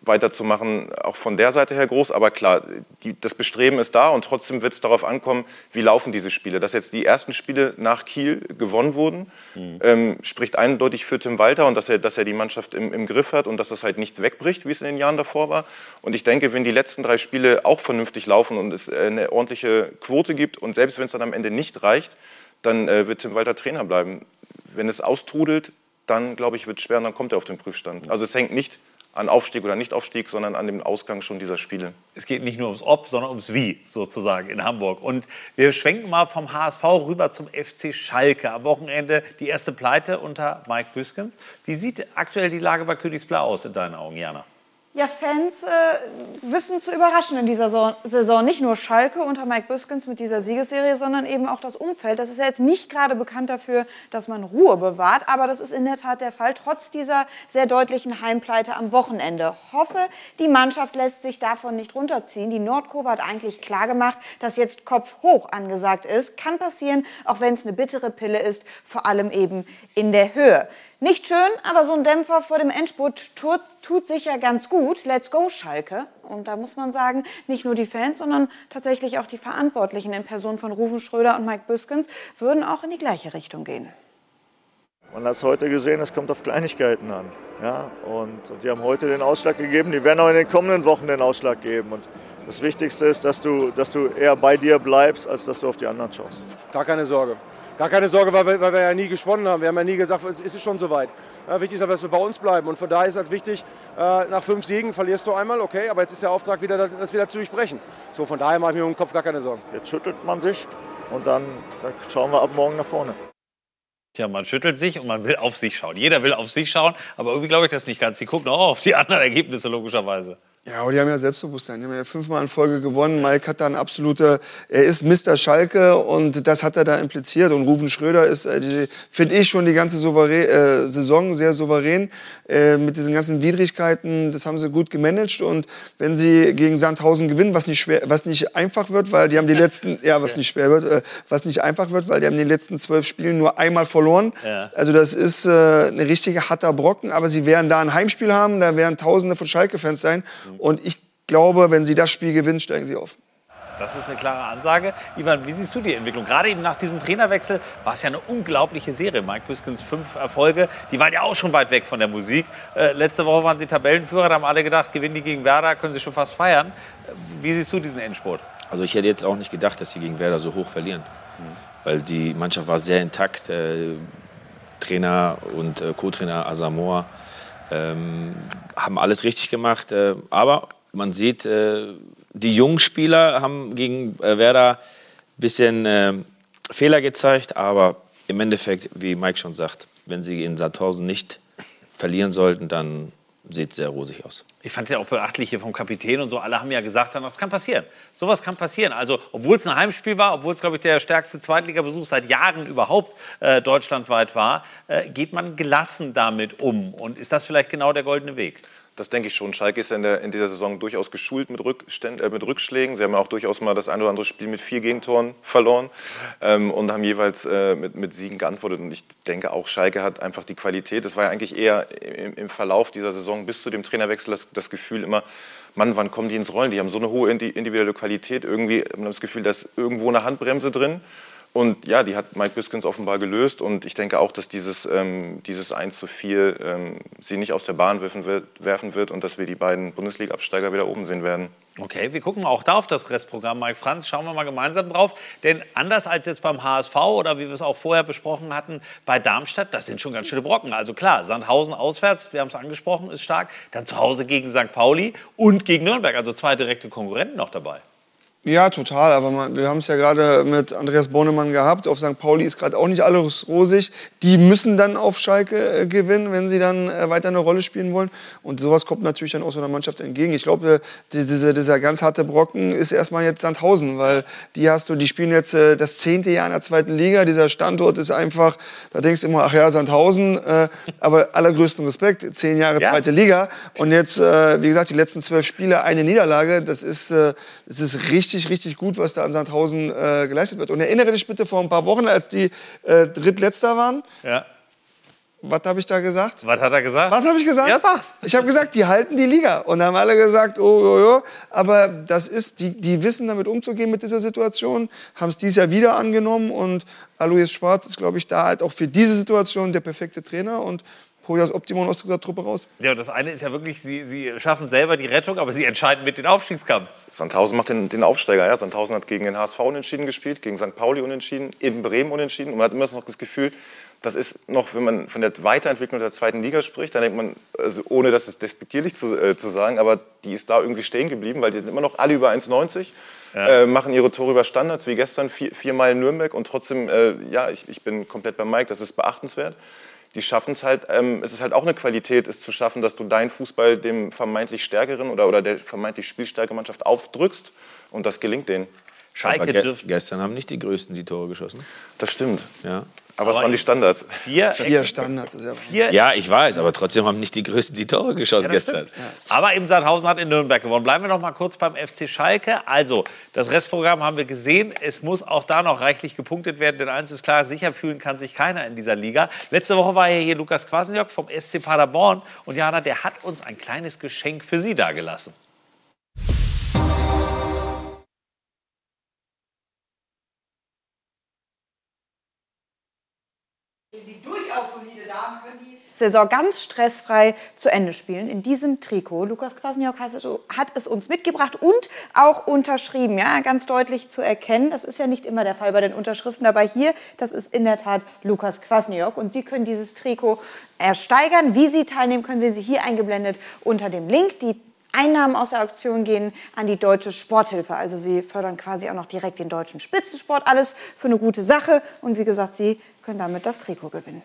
weiterzumachen, auch von der Seite her groß. Aber klar, die, das Bestreben ist da und trotzdem wird es darauf ankommen, wie laufen diese Spiele. Dass jetzt die ersten Spiele nach Kiel gewonnen wurden, mhm. ähm, spricht eindeutig für Tim Walter und dass er, dass er die Mannschaft im, im Griff hat und dass das halt nicht wegbricht, wie es in den Jahren davor war. Und ich denke, wenn die letzten drei Spiele auch vernünftig laufen und es eine ordentliche Quote gibt und selbst wenn es dann am Ende nicht reicht, dann äh, wird Tim Walter Trainer bleiben. Wenn es austrudelt, dann glaube ich, wird es schwer und dann kommt er auf den Prüfstand. Also es hängt nicht an Aufstieg oder Nicht-Aufstieg, sondern an dem Ausgang schon dieser Spiele. Es geht nicht nur ums Ob, sondern ums Wie sozusagen in Hamburg. Und wir schwenken mal vom HSV rüber zum FC Schalke. Am Wochenende die erste Pleite unter Mike Büskens. Wie sieht aktuell die Lage bei Königsblau aus in deinen Augen, Jana? Ja, Fans äh, wissen zu überraschen in dieser Saison. Nicht nur Schalke unter Mike Büskens mit dieser Siegesserie, sondern eben auch das Umfeld. Das ist ja jetzt nicht gerade bekannt dafür, dass man Ruhe bewahrt, aber das ist in der Tat der Fall, trotz dieser sehr deutlichen Heimpleite am Wochenende. Hoffe, die Mannschaft lässt sich davon nicht runterziehen. Die Nordkurve hat eigentlich klar gemacht, dass jetzt Kopf hoch angesagt ist. Kann passieren, auch wenn es eine bittere Pille ist, vor allem eben in der Höhe. Nicht schön, aber so ein Dämpfer vor dem Endspurt tut, tut sicher ganz gut. Let's go, Schalke. Und da muss man sagen, nicht nur die Fans, sondern tatsächlich auch die Verantwortlichen in Person von Rufen Schröder und Mike Büskens würden auch in die gleiche Richtung gehen. Man hat es heute gesehen, es kommt auf Kleinigkeiten an. Ja? Und, und die haben heute den Ausschlag gegeben, die werden auch in den kommenden Wochen den Ausschlag geben. Und das Wichtigste ist, dass du, dass du eher bei dir bleibst, als dass du auf die anderen schaust. Gar keine Sorge. Gar keine Sorge, weil wir, weil wir ja nie gesponnen haben. Wir haben ja nie gesagt, es ist schon soweit. Ja, wichtig ist aber, dass wir bei uns bleiben. Und von daher ist es halt wichtig, äh, nach fünf Siegen verlierst du einmal, okay, aber jetzt ist der Auftrag wieder, das wieder zu durchbrechen. So, von daher mache ich mir um den Kopf gar keine Sorgen. Jetzt schüttelt man sich und dann, dann schauen wir ab morgen nach vorne. Tja, man schüttelt sich und man will auf sich schauen. Jeder will auf sich schauen, aber irgendwie glaube ich das nicht ganz. Die gucken auch auf die anderen Ergebnisse logischerweise. Ja, aber die haben ja Selbstbewusstsein. Die haben ja fünfmal in Folge gewonnen. Mike hat da ein absoluter, er ist Mr. Schalke und das hat er da impliziert. Und Rufen Schröder ist, äh, finde ich, schon die ganze souverän, äh, Saison sehr souverän äh, mit diesen ganzen Widrigkeiten. Das haben sie gut gemanagt. Und wenn sie gegen Sandhausen gewinnen, was nicht schwer, was nicht einfach wird, weil die haben die letzten, ja, was nicht schwer wird, äh, was nicht einfach wird, weil die haben den letzten zwölf Spielen nur einmal verloren. Ja. Also das ist äh, eine richtige harter Brocken. Aber sie werden da ein Heimspiel haben, da werden Tausende von Schalke-Fans sein. Und ich glaube, wenn sie das Spiel gewinnen, steigen sie auf. Das ist eine klare Ansage. Ivan, wie siehst du die Entwicklung? Gerade eben nach diesem Trainerwechsel war es ja eine unglaubliche Serie. Mike Biskins fünf Erfolge, die waren ja auch schon weit weg von der Musik. Äh, letzte Woche waren sie Tabellenführer, da haben alle gedacht, gewinnen die gegen Werder, können sie schon fast feiern. Äh, Wie siehst du diesen Endspurt? Also ich hätte jetzt auch nicht gedacht, dass sie gegen Werder so hoch verlieren. Weil die Mannschaft war sehr intakt. Äh, Trainer und äh, Co-Trainer Asamoah ähm, haben alles richtig gemacht. Äh, aber man sieht, äh, die jungen Spieler haben gegen äh, Werder ein bisschen äh, Fehler gezeigt. Aber im Endeffekt, wie Mike schon sagt, wenn sie in Sandhausen nicht verlieren sollten, dann sieht sehr rosig aus. Ich fand es ja auch beachtlich hier vom Kapitän und so. Alle haben ja gesagt, das kann passieren. Sowas kann passieren. Also, obwohl es ein Heimspiel war, obwohl es, glaube ich, der stärkste Zweitligabesuch seit Jahren überhaupt äh, deutschlandweit war, äh, geht man gelassen damit um. Und ist das vielleicht genau der goldene Weg? Das denke ich schon. Schalke ist ja in, der, in dieser Saison durchaus geschult mit, Rückständ, äh, mit Rückschlägen. Sie haben ja auch durchaus mal das ein oder andere Spiel mit vier Gegentoren verloren ähm, und haben jeweils äh, mit, mit Siegen geantwortet. Und ich denke auch, Schalke hat einfach die Qualität. Das war ja eigentlich eher im, im Verlauf dieser Saison bis zu dem Trainerwechsel das, das Gefühl immer, Mann, wann kommen die ins Rollen? Die haben so eine hohe indi- individuelle Qualität. Irgendwie hat man das Gefühl, da ist irgendwo eine Handbremse drin. Und ja, die hat Mike Biskins offenbar gelöst. Und ich denke auch, dass dieses, ähm, dieses 1 zu 4 ähm, sie nicht aus der Bahn werfen wird, werfen wird und dass wir die beiden Bundesliga-Absteiger wieder oben sehen werden. Okay, wir gucken auch da auf das Restprogramm, Mike Franz. Schauen wir mal gemeinsam drauf. Denn anders als jetzt beim HSV oder wie wir es auch vorher besprochen hatten, bei Darmstadt, das sind schon ganz schöne Brocken. Also klar, Sandhausen auswärts, wir haben es angesprochen, ist stark. Dann zu Hause gegen St. Pauli und gegen Nürnberg. Also zwei direkte Konkurrenten noch dabei. Ja, total. Aber man, wir haben es ja gerade mit Andreas Bornemann gehabt. Auf St. Pauli ist gerade auch nicht alles rosig. Die müssen dann auf Schalke äh, gewinnen, wenn sie dann äh, weiter eine Rolle spielen wollen. Und sowas kommt natürlich dann auch so einer Mannschaft entgegen. Ich glaube, äh, diese, dieser ganz harte Brocken ist erstmal jetzt Sandhausen, weil die hast du, die spielen jetzt äh, das zehnte Jahr in der zweiten Liga. Dieser Standort ist einfach, da denkst du immer, ach ja, Sandhausen. Äh, aber allergrößten Respekt, zehn Jahre Ja. zweite Liga. Und jetzt, äh, wie gesagt, die letzten zwölf Spiele, eine Niederlage. Das ist, das ist richtig, richtig gut, was da an Sandhausen äh, geleistet wird. Und erinnere dich bitte vor ein paar Wochen, als die äh, Drittletzter waren. Ja. Was habe ich da gesagt? Was hat er gesagt? Was habe ich gesagt? Ja, sag's. Ich habe gesagt, die halten die Liga. Und dann haben alle gesagt, oh, oh, oh. Aber das ist, die, die wissen damit umzugehen mit dieser Situation, haben es dieses Jahr wieder angenommen. Und Alois Schwarz ist, glaube ich, da halt auch für diese Situation der perfekte Trainer und holt das Optimum aus dieser Truppe raus. Ja, und das eine ist ja wirklich, sie, sie schaffen selber die Rettung, aber sie entscheiden mit den Aufstiegskampf. Sandhausen macht den, den Aufsteiger. Ja. Sandhausen hat gegen den HSV unentschieden gespielt, gegen St. Pauli unentschieden, in Bremen unentschieden. Und man hat immer noch das Gefühl, das ist noch, wenn man von der Weiterentwicklung der zweiten Liga spricht, dann denkt man, also ohne das ist despektierlich zu, äh, zu sagen, aber die ist da irgendwie stehen geblieben, weil die sind immer noch alle über 1,90, äh, machen ihre Tore über Standards, wie gestern vier, viermal in Nürnberg. Und trotzdem, äh, ja, ich, ich bin komplett bei Mike, das ist beachtenswert. Die schaffen es halt, ähm, es ist halt auch eine Qualität, es zu schaffen, dass du deinen Fußball dem vermeintlich stärkeren oder, oder der vermeintlich spielstärkeren Mannschaft aufdrückst. Und das gelingt denen. Aber ge gestern haben nicht die Größten die Tore geschossen. Das stimmt. Ja. Aber, es waren die Standards. Vier, Vier Standards. Ist ja Vier, Ja, ich weiß, aber trotzdem haben nicht die Größten die Tore geschossen Ja, gestern. stimmt. Aber eben Sandhausen hat in Nürnberg gewonnen. Bleiben wir noch mal kurz beim FC Schalke. Also, das Restprogramm haben wir gesehen. Es muss auch da noch reichlich gepunktet werden, denn eins ist klar, sicher fühlen kann sich keiner in dieser Liga. Letzte Woche war ja hier Lukas Kwasniok vom SC Paderborn. Und Jana, der hat uns ein kleines Geschenk für Sie dagelassen. Saison ganz stressfrei zu Ende spielen. In diesem Trikot. Lukas Kwasniok hat, es uns mitgebracht und auch unterschrieben. Ja, ganz deutlich zu erkennen. Das ist ja nicht immer der Fall bei den Unterschriften. Aber hier, das ist in der Tat Lukas Kwasniok. Und Sie können dieses Trikot ersteigern. Wie Sie teilnehmen, können sehen Sie hier eingeblendet unter dem Link. Die Einnahmen aus der Auktion gehen an die Deutsche Sporthilfe. Also sie fördern quasi auch noch direkt den deutschen Spitzensport. Alles für eine gute Sache. Und wie gesagt, Sie können damit das Trikot gewinnen.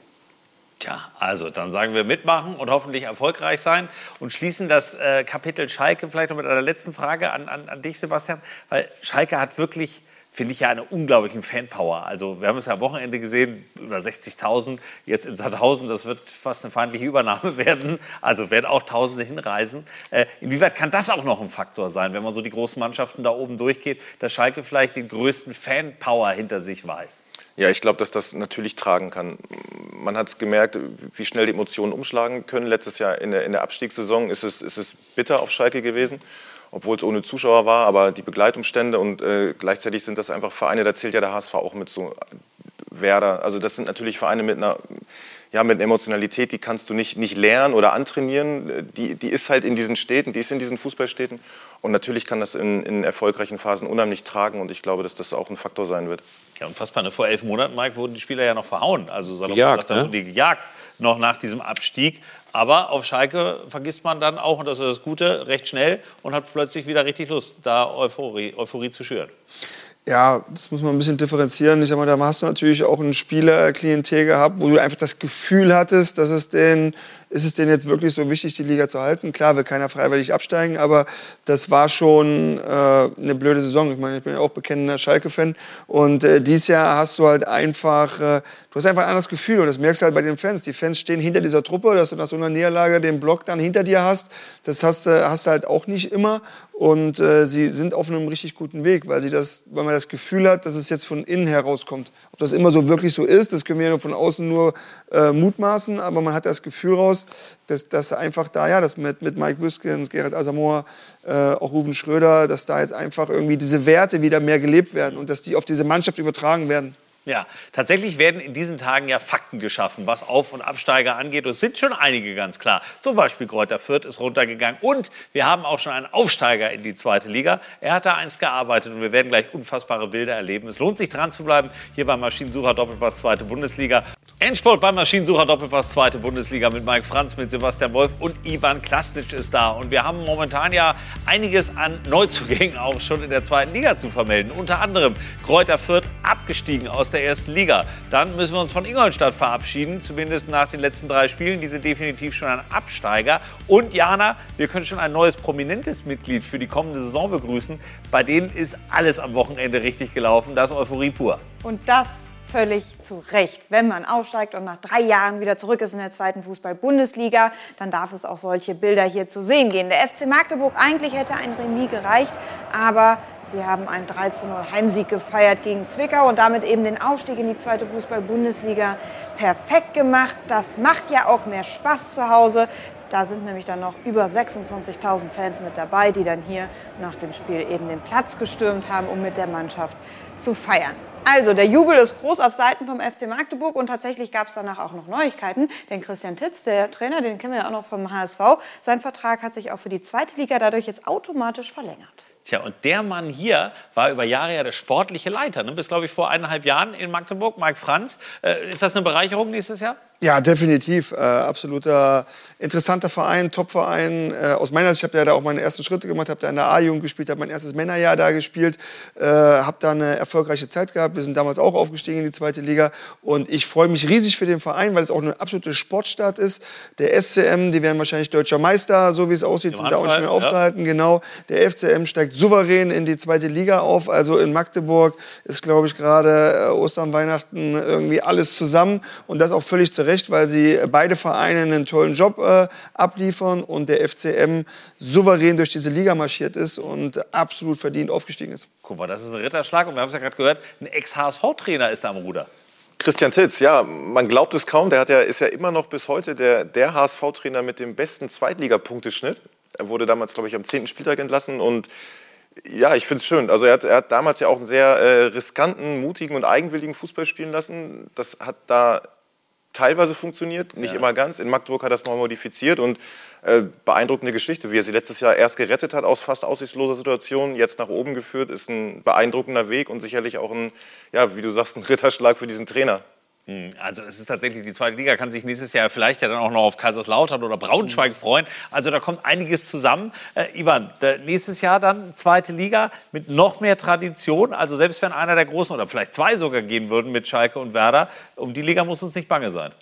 Tja, also dann sagen wir mitmachen und hoffentlich erfolgreich sein und schließen das äh, Kapitel Schalke vielleicht noch mit einer letzten Frage an, an, an dich, Sebastian. Weil Schalke hat wirklich, finde ich, ja eine unglaubliche Fanpower. Also wir haben es ja am Wochenende gesehen, über 60.000, jetzt in Sandhausen, das wird fast eine feindliche Übernahme werden. Also werden auch Tausende hinreisen. Äh, inwieweit kann das auch noch ein Faktor sein, wenn man so die großen Mannschaften da oben durchgeht, dass Schalke vielleicht den größten Fanpower hinter sich weiß? Ja, ich glaube, dass das natürlich tragen kann. Man hat es gemerkt, wie schnell die Emotionen umschlagen können. Letztes Jahr in der, in der Abstiegssaison ist es, ist es bitter auf Schalke gewesen, obwohl es ohne Zuschauer war, aber die Begleitumstände und äh, gleichzeitig sind das einfach Vereine, da zählt ja der HSV auch mit so Werder. Also das sind natürlich Vereine mit einer, ja, mit einer Emotionalität, die kannst du nicht, nicht lernen oder antrainieren. Die, die ist halt in diesen Städten, die ist in diesen Fußballstädten. Und natürlich kann das in, in erfolgreichen Phasen unheimlich tragen und ich glaube, dass das auch ein Faktor sein wird. Ja, unfassbar. Ne? Vor elf Monaten, Mike, wurden die Spieler ja noch verhauen. Also salopp Gejagt, gesagt, ne? wurden die gejagt noch nach diesem Abstieg. Aber auf Schalke vergisst man dann auch, und das ist das Gute, recht schnell und hat plötzlich wieder richtig Lust, da Euphorie, Euphorie zu schüren. Ja, das muss man ein bisschen differenzieren. Ich sag mal, da hast du natürlich auch ein Spielerklientel gehabt, wo du einfach das Gefühl hattest, dass es den, ist es denn jetzt wirklich so wichtig, die Liga zu halten? Klar, will keiner freiwillig absteigen, aber das war schon äh, eine blöde Saison. Ich meine, ich bin ja auch bekennender Schalke-Fan und äh, dieses Jahr hast du halt einfach, äh, du hast einfach ein anderes Gefühl und das merkst du halt bei den Fans. Die Fans stehen hinter dieser Truppe, dass du nach so einer Niederlage den Block dann hinter dir hast. Das hast, äh, hast du halt auch nicht immer und äh, sie sind auf einem richtig guten Weg, weil, sie das, weil man das Gefühl hat, dass es jetzt von innen herauskommt. Ob das immer so wirklich so ist, das können wir ja von außen nur äh, mutmaßen, aber man hat das Gefühl raus, dass, dass einfach da, ja, das mit, mit Mike Büskens, Gerald Asamoah, äh, auch Ruven Schröder, dass da jetzt einfach irgendwie diese Werte wieder mehr gelebt werden und dass die auf diese Mannschaft übertragen werden. Ja, tatsächlich werden in diesen Tagen ja Fakten geschaffen, was Auf- und Absteiger angeht. Und es sind schon einige ganz klar. Zum Beispiel Kräuter Fürth ist runtergegangen. Und wir haben auch schon einen Aufsteiger in die zweite Liga. Er hat da einst gearbeitet und wir werden gleich unfassbare Bilder erleben. Es lohnt sich dran zu bleiben. Hier beim Maschinensucher Doppelpass zweite Bundesliga. Endsport beim Maschinensucher Doppelpass zweite Bundesliga mit Mike Franz, mit Sebastian Wolf und Ivan Klasnic ist da. Und wir haben momentan ja einiges an Neuzugängen auch schon in der zweiten Liga zu vermelden. Unter anderem Kräuter Fürth abgestiegen aus der ersten Liga. Dann müssen wir uns von Ingolstadt verabschieden, zumindest nach den letzten drei Spielen. Die sind definitiv schon ein Absteiger. Und Jana, wir können schon ein neues prominentes Mitglied für die kommende Saison begrüßen. Bei denen ist alles am Wochenende richtig gelaufen. Das ist Euphorie pur. Und das völlig zu Recht. Wenn man aufsteigt und nach drei Jahren wieder zurück ist in der zweiten Fußball-Bundesliga, dann darf es auch solche Bilder hier zu sehen gehen. Der FC Magdeburg, eigentlich hätte ein Remis gereicht, aber sie haben einen 3-0 Heimsieg gefeiert gegen Zwickau und damit eben den Aufstieg in die zweite Fußball-Bundesliga perfekt gemacht. Das macht ja auch mehr Spaß zu Hause. Da sind nämlich dann noch über 26.000 Fans mit dabei, die dann hier nach dem Spiel eben den Platz gestürmt haben, um mit der Mannschaft zu feiern. Also, der Jubel ist groß auf Seiten vom FC Magdeburg und tatsächlich gab es danach auch noch Neuigkeiten. Denn Christian Titz, der Trainer, den kennen wir ja auch noch vom HSV, sein Vertrag hat sich auch für die zweite Liga dadurch jetzt automatisch verlängert. Tja, und der Mann hier war über Jahre ja der sportliche Leiter. Ne? Bis, glaube ich, vor eineinhalb Jahren in Magdeburg, Mike Franz. Äh, ist das eine Bereicherung nächstes Jahr? Ja, definitiv. Äh, absoluter interessanter Verein, Top-Verein. Äh, aus meiner Sicht, ich habe ja da auch meine ersten Schritte gemacht, habe da in der A-Jugend gespielt, habe mein erstes Männerjahr da gespielt, äh, habe da eine erfolgreiche Zeit gehabt. Wir sind damals auch aufgestiegen in die zweite Liga und ich freue mich riesig für den Verein, weil es auch eine absolute Sportstadt ist. Der SCM, die werden wahrscheinlich deutscher Meister, so wie es aussieht, sind da auch nicht mehr Handball, ja. aufzuhalten. Genau. Der FCM steigt souverän in die zweite Liga auf. Also in Magdeburg ist, glaube ich, gerade äh, Ostern, Weihnachten irgendwie alles zusammen und das auch völlig zu Recht, weil sie beide Vereine einen tollen Job äh, abliefern und der FCM souverän durch diese Liga marschiert ist und absolut verdient aufgestiegen ist. Guck mal, das ist ein Ritterschlag. Und wir haben es ja gerade gehört, ein Ex-HSV-Trainer ist da am Ruder. Christian Titz, ja, man glaubt es kaum, der hat ja, ist ja immer noch bis heute der, der HSV-Trainer mit dem besten Zweitligapunkteschnitt. Er wurde damals, glaube ich, am 10. Spieltag entlassen und ja, ich finde es schön. Also er hat, er hat damals ja auch einen sehr äh, riskanten, mutigen und eigenwilligen Fußball spielen lassen. Das hat da teilweise funktioniert, nicht Ja. immer ganz. In Magdeburg hat er es noch modifiziert und äh, beeindruckende Geschichte, wie er sie letztes Jahr erst gerettet hat aus fast aussichtsloser Situation, jetzt nach oben geführt, ist ein beeindruckender Weg und sicherlich auch ein, ja, wie du sagst, ein Ritterschlag für diesen Trainer. Hm, Also es ist tatsächlich, die zweite Liga kann sich nächstes Jahr vielleicht ja dann auch noch auf Kaiserslautern oder Braunschweig freuen. Also da kommt einiges zusammen. Äh, Ivan, nächstes Jahr dann zweite Liga mit noch mehr Tradition. Also selbst wenn einer der Großen oder vielleicht zwei sogar gehen würden mit Schalke und Werder, um die Liga muss uns nicht bange sein.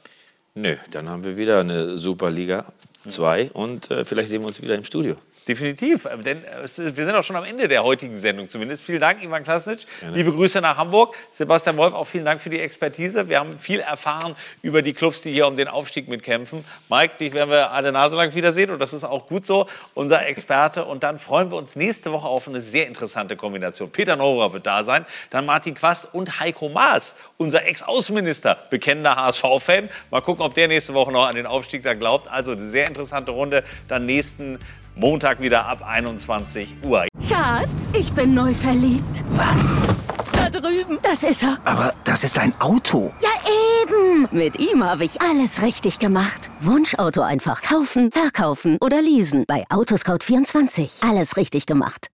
Nö, dann haben wir wieder eine Superliga 2 und äh, vielleicht sehen wir uns wieder im Studio. Definitiv, äh, denn äh, wir sind auch schon am Ende der heutigen Sendung zumindest. Vielen Dank, Ivan Klasnitsch. Liebe Grüße nach Hamburg. Sebastian Wolf, auch vielen Dank für die Expertise. Wir haben viel erfahren über die Clubs, die hier um den Aufstieg mitkämpfen. Mike, dich werden wir alle Nase lang wiedersehen und das ist auch gut so, unser Experte. Und dann freuen wir uns nächste Woche auf eine sehr interessante Kombination. Peter Neurer wird da sein, dann Martin Quast und Heiko Maas, unser Ex-Außenminister, bekennender HSV-Fan. Mal gucken, ob der nächste Woche noch an den Aufstieg da glaubt. Also eine sehr interessante Runde. Dann nächsten Montag wieder ab 21 Uhr. Schatz, ich bin neu verliebt. Was? Da drüben. Das ist er. Aber das ist ein Auto. Ja, eben. Mit ihm habe ich alles richtig gemacht. Wunschauto einfach kaufen, verkaufen oder leasen. Bei Autoscout24. Alles richtig gemacht.